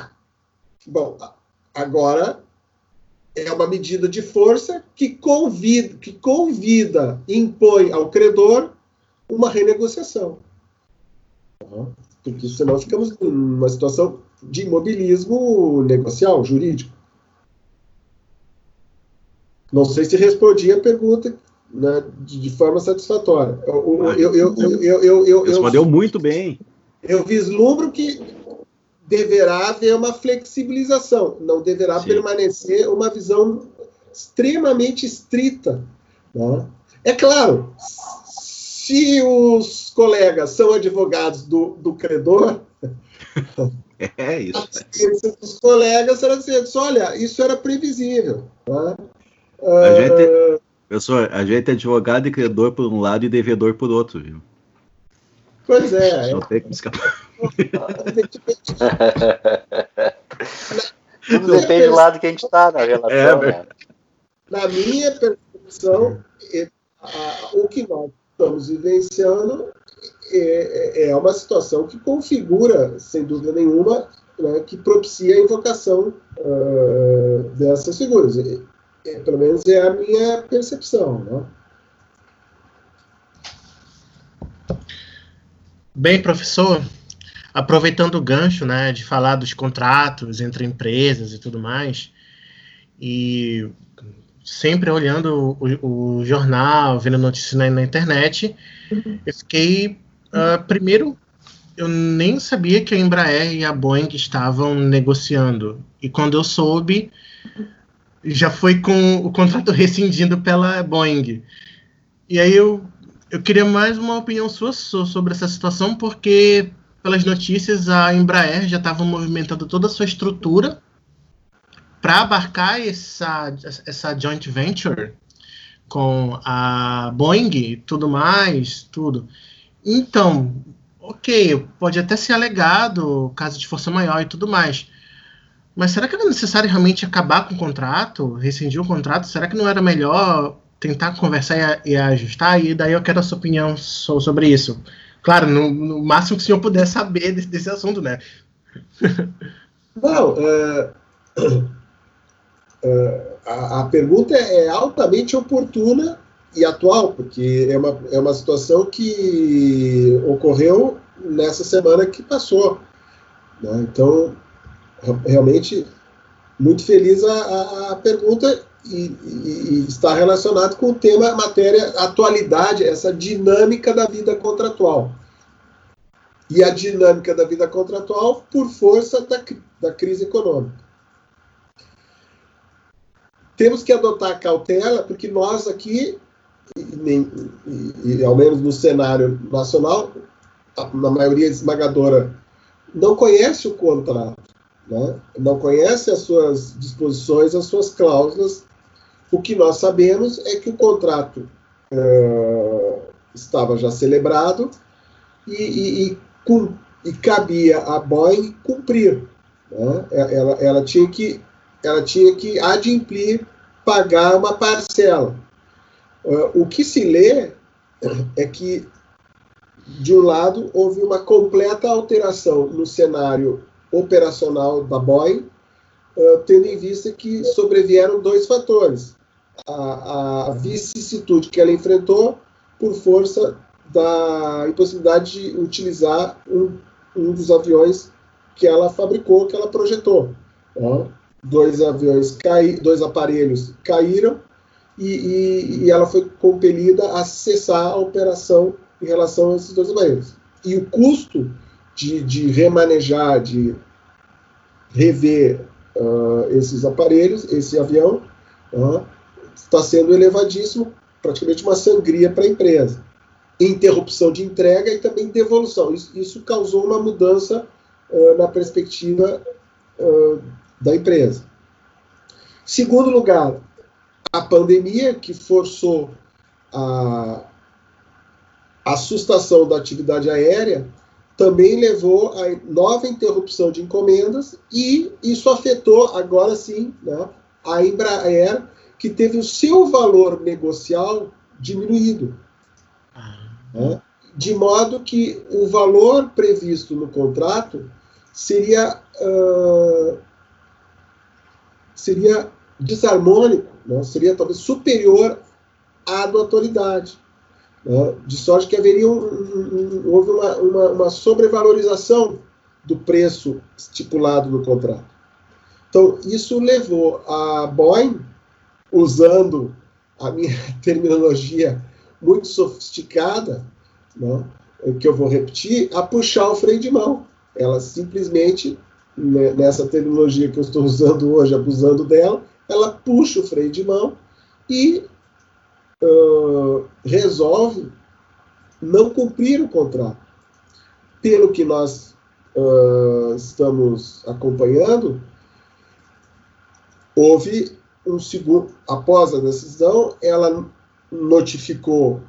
Bom, agora é uma medida de força que convida, que convida, impõe ao credor uma renegociação. Porque senão ficamos numa situação de imobilismo negocial, jurídico. Não sei se respondi a pergunta né, de, forma satisfatória. Eu, eu, eu, eu, Respondeu muito bem. Eu vislumbro que deverá haver uma flexibilização, não deverá Sim. permanecer uma visão extremamente estrita. Né? É claro, se os colegas são advogados do, do credor, É isso. Os colegas serão dizendo, olha, isso era previsível. Tá? A, gente, é, pessoal, a gente é advogado e credor por um lado e devedor por outro, viu? Pois é. Não é. tem como escapar. Tudo depende do lado que a gente está na relação. É, né? Na minha percepção, o que nós estamos vivenciando é, é, é uma situação que configura, sem dúvida nenhuma, né, que propicia a invocação uh, dessas figuras. É, é, pelo menos é a minha percepção. Né? Bem, professor, aproveitando o gancho né, de falar dos contratos entre empresas e tudo mais, e sempre olhando o, o jornal, vendo notícias na, na internet, eu fiquei Uh, primeiro, eu nem sabia que a Embraer e a Boeing estavam negociando. E quando eu soube, já foi com o contrato rescindido pela Boeing. E aí eu, eu queria mais uma opinião sua sobre essa situação, porque pelas notícias a Embraer já estava movimentando toda a sua estrutura para abarcar essa, essa joint venture com a Boeing tudo mais, tudo. Então, ok, pode até ser alegado caso de força maior e tudo mais. Mas será que era necessário realmente acabar com o contrato, rescindir o contrato? Será que não era melhor tentar conversar e, e ajustar? E daí eu quero a sua opinião so, sobre isso. Claro, no, no, máximo que o senhor puder saber desse, desse assunto, né? Não, é, é, a, a, pergunta é altamente oportuna e atual, porque é uma, é uma situação que ocorreu nessa semana que passou. Né? Então, realmente, muito feliz a, a pergunta e, e, e, está relacionado com o tema matéria atualidade, essa dinâmica da vida contratual. E a dinâmica da vida contratual por força da, da crise econômica. Temos que adotar cautela, porque nós aqui e, e, ao menos no cenário nacional, na maioria esmagadora, não conhece o contrato, né? não conhece as suas disposições, as suas cláusulas. O que nós sabemos é que o contrato uh, estava já celebrado e, e, e, com, e cabia a Boeing cumprir. Né? Ela, ela, tinha que, ela tinha que adimplir pagar uma parcela. Uh, o que se lê é que, de um lado, houve uma completa alteração no cenário operacional da Boeing, uh, tendo em vista que sobrevieram dois fatores. A, a vicissitude que ela enfrentou por força da impossibilidade de utilizar um, um dos aviões que ela fabricou, que ela projetou. Dois aviões caíram, dois aparelhos caíram e, e, e, ela foi compelida a cessar a operação em relação a esses dois aparelhos. E o custo de, de remanejar, de rever uh, esses aparelhos, esse avião, uh, está sendo elevadíssimo, praticamente uma sangria para a empresa interrupção de entrega e também devolução. Isso, isso causou uma mudança uh, na perspectiva da empresa. Segundo lugar, a pandemia, que forçou a, a da atividade aérea, também levou a nova interrupção de encomendas e isso afetou, agora sim, né, a Embraer, que teve o seu valor negocial diminuído. Né? De modo que o valor previsto no contrato seria, uh, seria desarmônico, né? seria talvez superior à da atualidade. Né? De sorte que haveria um, um, houve uma, uma, uma sobrevalorização do preço estipulado no contrato. Então, isso levou a Boeing, usando a minha terminologia muito sofisticada, né, que eu vou repetir, a puxar o freio de mão. Ela simplesmente, né, nessa tecnologia que eu estou usando hoje, abusando dela, ela puxa o freio de mão e resolve não cumprir o contrato. Pelo que nós uh, estamos acompanhando, houve um segundo, após a decisão, ela notificou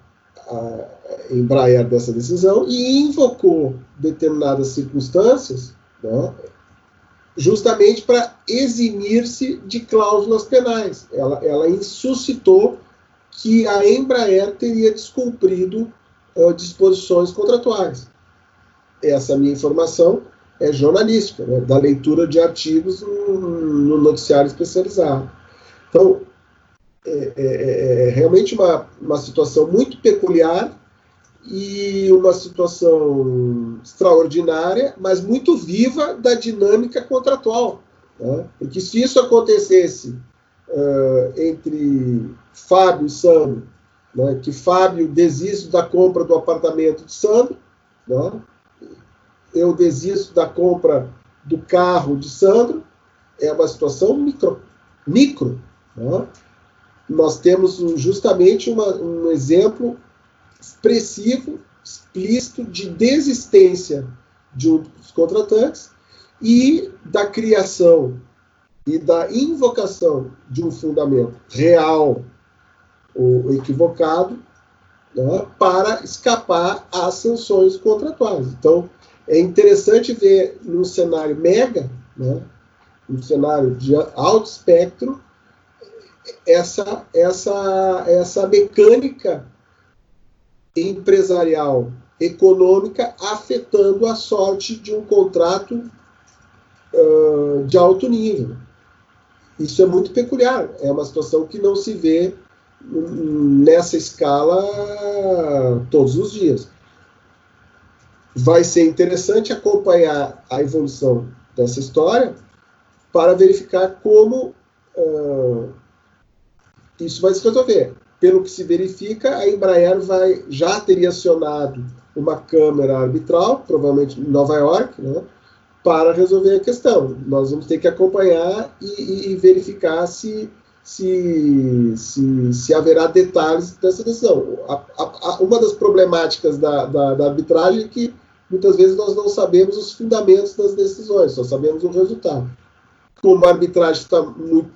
a Embraer dessa decisão e invocou determinadas circunstâncias né, justamente para eximir-se de cláusulas penais. Ela, ela que a Embraer teria descumprido uh, disposições contratuais. Essa minha informação é jornalística, né, da leitura de artigos no, no noticiário especializado. Então, é, é, é, é realmente uma, uma situação muito peculiar e uma situação extraordinária, mas muito viva da dinâmica contratual. Né? Porque se isso acontecesse uh, entre Fábio e Sandro, né, que Fábio desiste da compra do apartamento de Sandro, né, eu desisto da compra do carro de Sandro, é uma situação micro. micro né? nós temos justamente uma, um exemplo expressivo, explícito de desistência de um dos contratantes e da criação e da invocação de um fundamento real ou equivocado né, para escapar às sanções contratuais. Então, é interessante ver num cenário mega, né, cenário de alto espectro, essa, essa, essa mecânica empresarial econômica afetando a sorte de um contrato uh, de alto nível. Isso é muito peculiar, é uma situação que não se vê nessa escala todos os dias. Vai ser interessante acompanhar a evolução dessa história para verificar como uh, isso vai se resolver. Pelo que se verifica, a Embraer vai, já teria acionado uma câmara arbitral, provavelmente em Nova York, né, para resolver a questão. Nós vamos ter que acompanhar e, e, e verificar se, se, se, se, haverá detalhes dessa decisão. A, a, a, uma das problemáticas da, da, da arbitragem é que muitas vezes nós não sabemos os fundamentos das decisões, só sabemos o resultado. Como a arbitragem está muito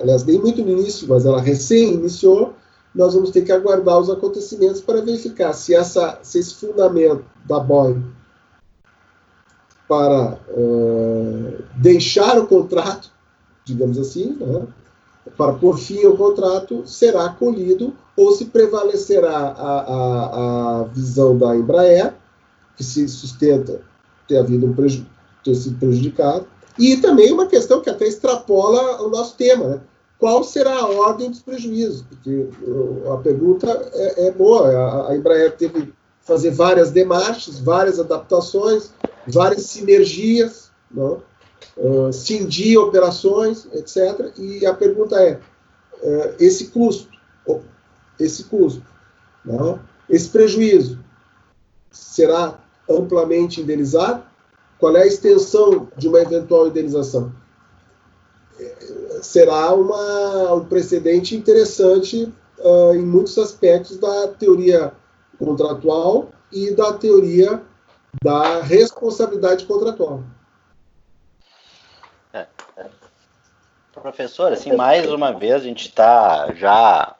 aliás, nem muito no início, mas ela recém iniciou, nós vamos ter que aguardar os acontecimentos para verificar se, essa, se esse fundamento da Boeing para uh, deixar o contrato, digamos assim, né, para por fim ao contrato, será acolhido ou se prevalecerá a, a, a visão da Embraer, que se sustenta ter havido um preju ter sido prejudicado, e também uma questão que até extrapola o nosso tema, né? Qual será a ordem dos prejuízos? Porque a pergunta é, é boa. A, a Embraer teve que fazer várias demarches, várias adaptações, várias sinergias, não? Uh, cindir operações, etc. E a pergunta é: uh, esse custo, esse custo, não? esse prejuízo, será amplamente indenizado? Qual é a extensão de uma eventual indenização? Será uma, um precedente interessante uh, em muitos aspectos da teoria contratual e da teoria da responsabilidade contratual. É, é. Professor, assim, mais uma vez a gente está já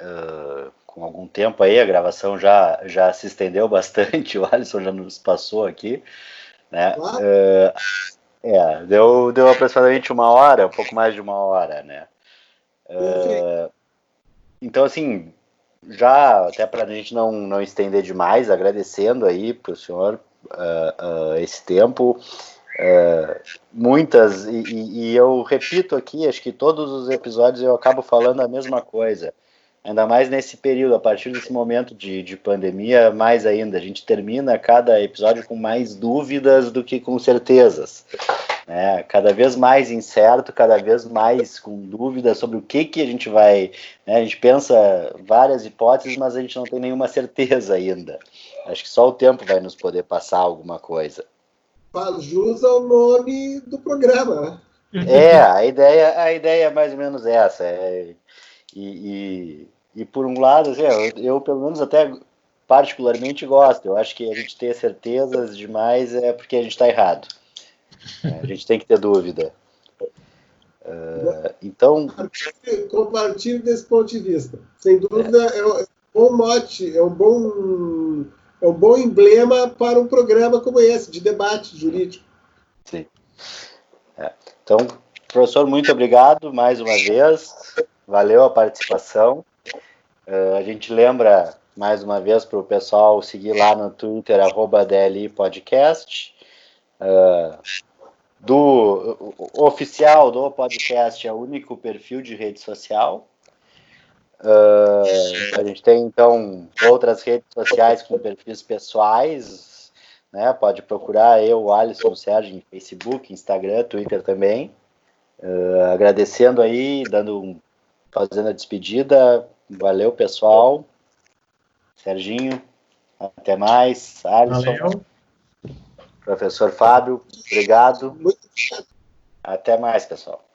uh, com algum tempo aí, a gravação já, já se estendeu bastante, o Alisson já nos passou aqui. Né? Uh, é, deu, deu aproximadamente uma hora, um pouco mais de uma hora, né? Uh, então, assim, já até para a gente não, não estender demais, agradecendo aí para o senhor esse tempo. Muitas, e, e, eu repito aqui, acho que todos os episódios eu acabo falando a mesma coisa ainda mais nesse período, a partir desse momento de, de pandemia, mais ainda. A gente termina cada episódio com mais dúvidas do que com certezas. Né? Cada vez mais incerto, cada vez mais com dúvidas sobre o que, que a gente vai. Né? A gente pensa várias hipóteses, mas a gente não tem nenhuma certeza ainda. Acho que só o tempo vai nos poder passar alguma coisa. Faz jus ao nome do programa. Né? É, a ideia, a ideia é mais ou menos essa. É, e, e por um lado, assim, eu, eu, pelo menos até particularmente gosto. Eu acho que a gente ter certezas demais é porque a gente está errado. É, a gente tem que ter dúvida. Uh, então. Compartilho desse ponto de vista. Sem dúvida, é, é um bom mote, é um bom, é um bom emblema para um programa como esse, de debate jurídico. Sim. É. Então, professor, muito obrigado mais uma vez. Valeu a participação. Uh, a gente lembra mais uma vez para o pessoal seguir lá no Twitter, arroba DLI Podcast. Uh, do o, oficial do podcast é o único perfil de rede social. Uh, a gente tem então outras redes sociais com perfis pessoais, né? Pode procurar eu, Alisson, Sérgio em Facebook, Instagram, Twitter também. Uh, agradecendo aí, dando fazendo a despedida. Valeu, pessoal. Serginho, até mais. Alisson. Valeu. Professor Fábio, obrigado. Até mais, pessoal.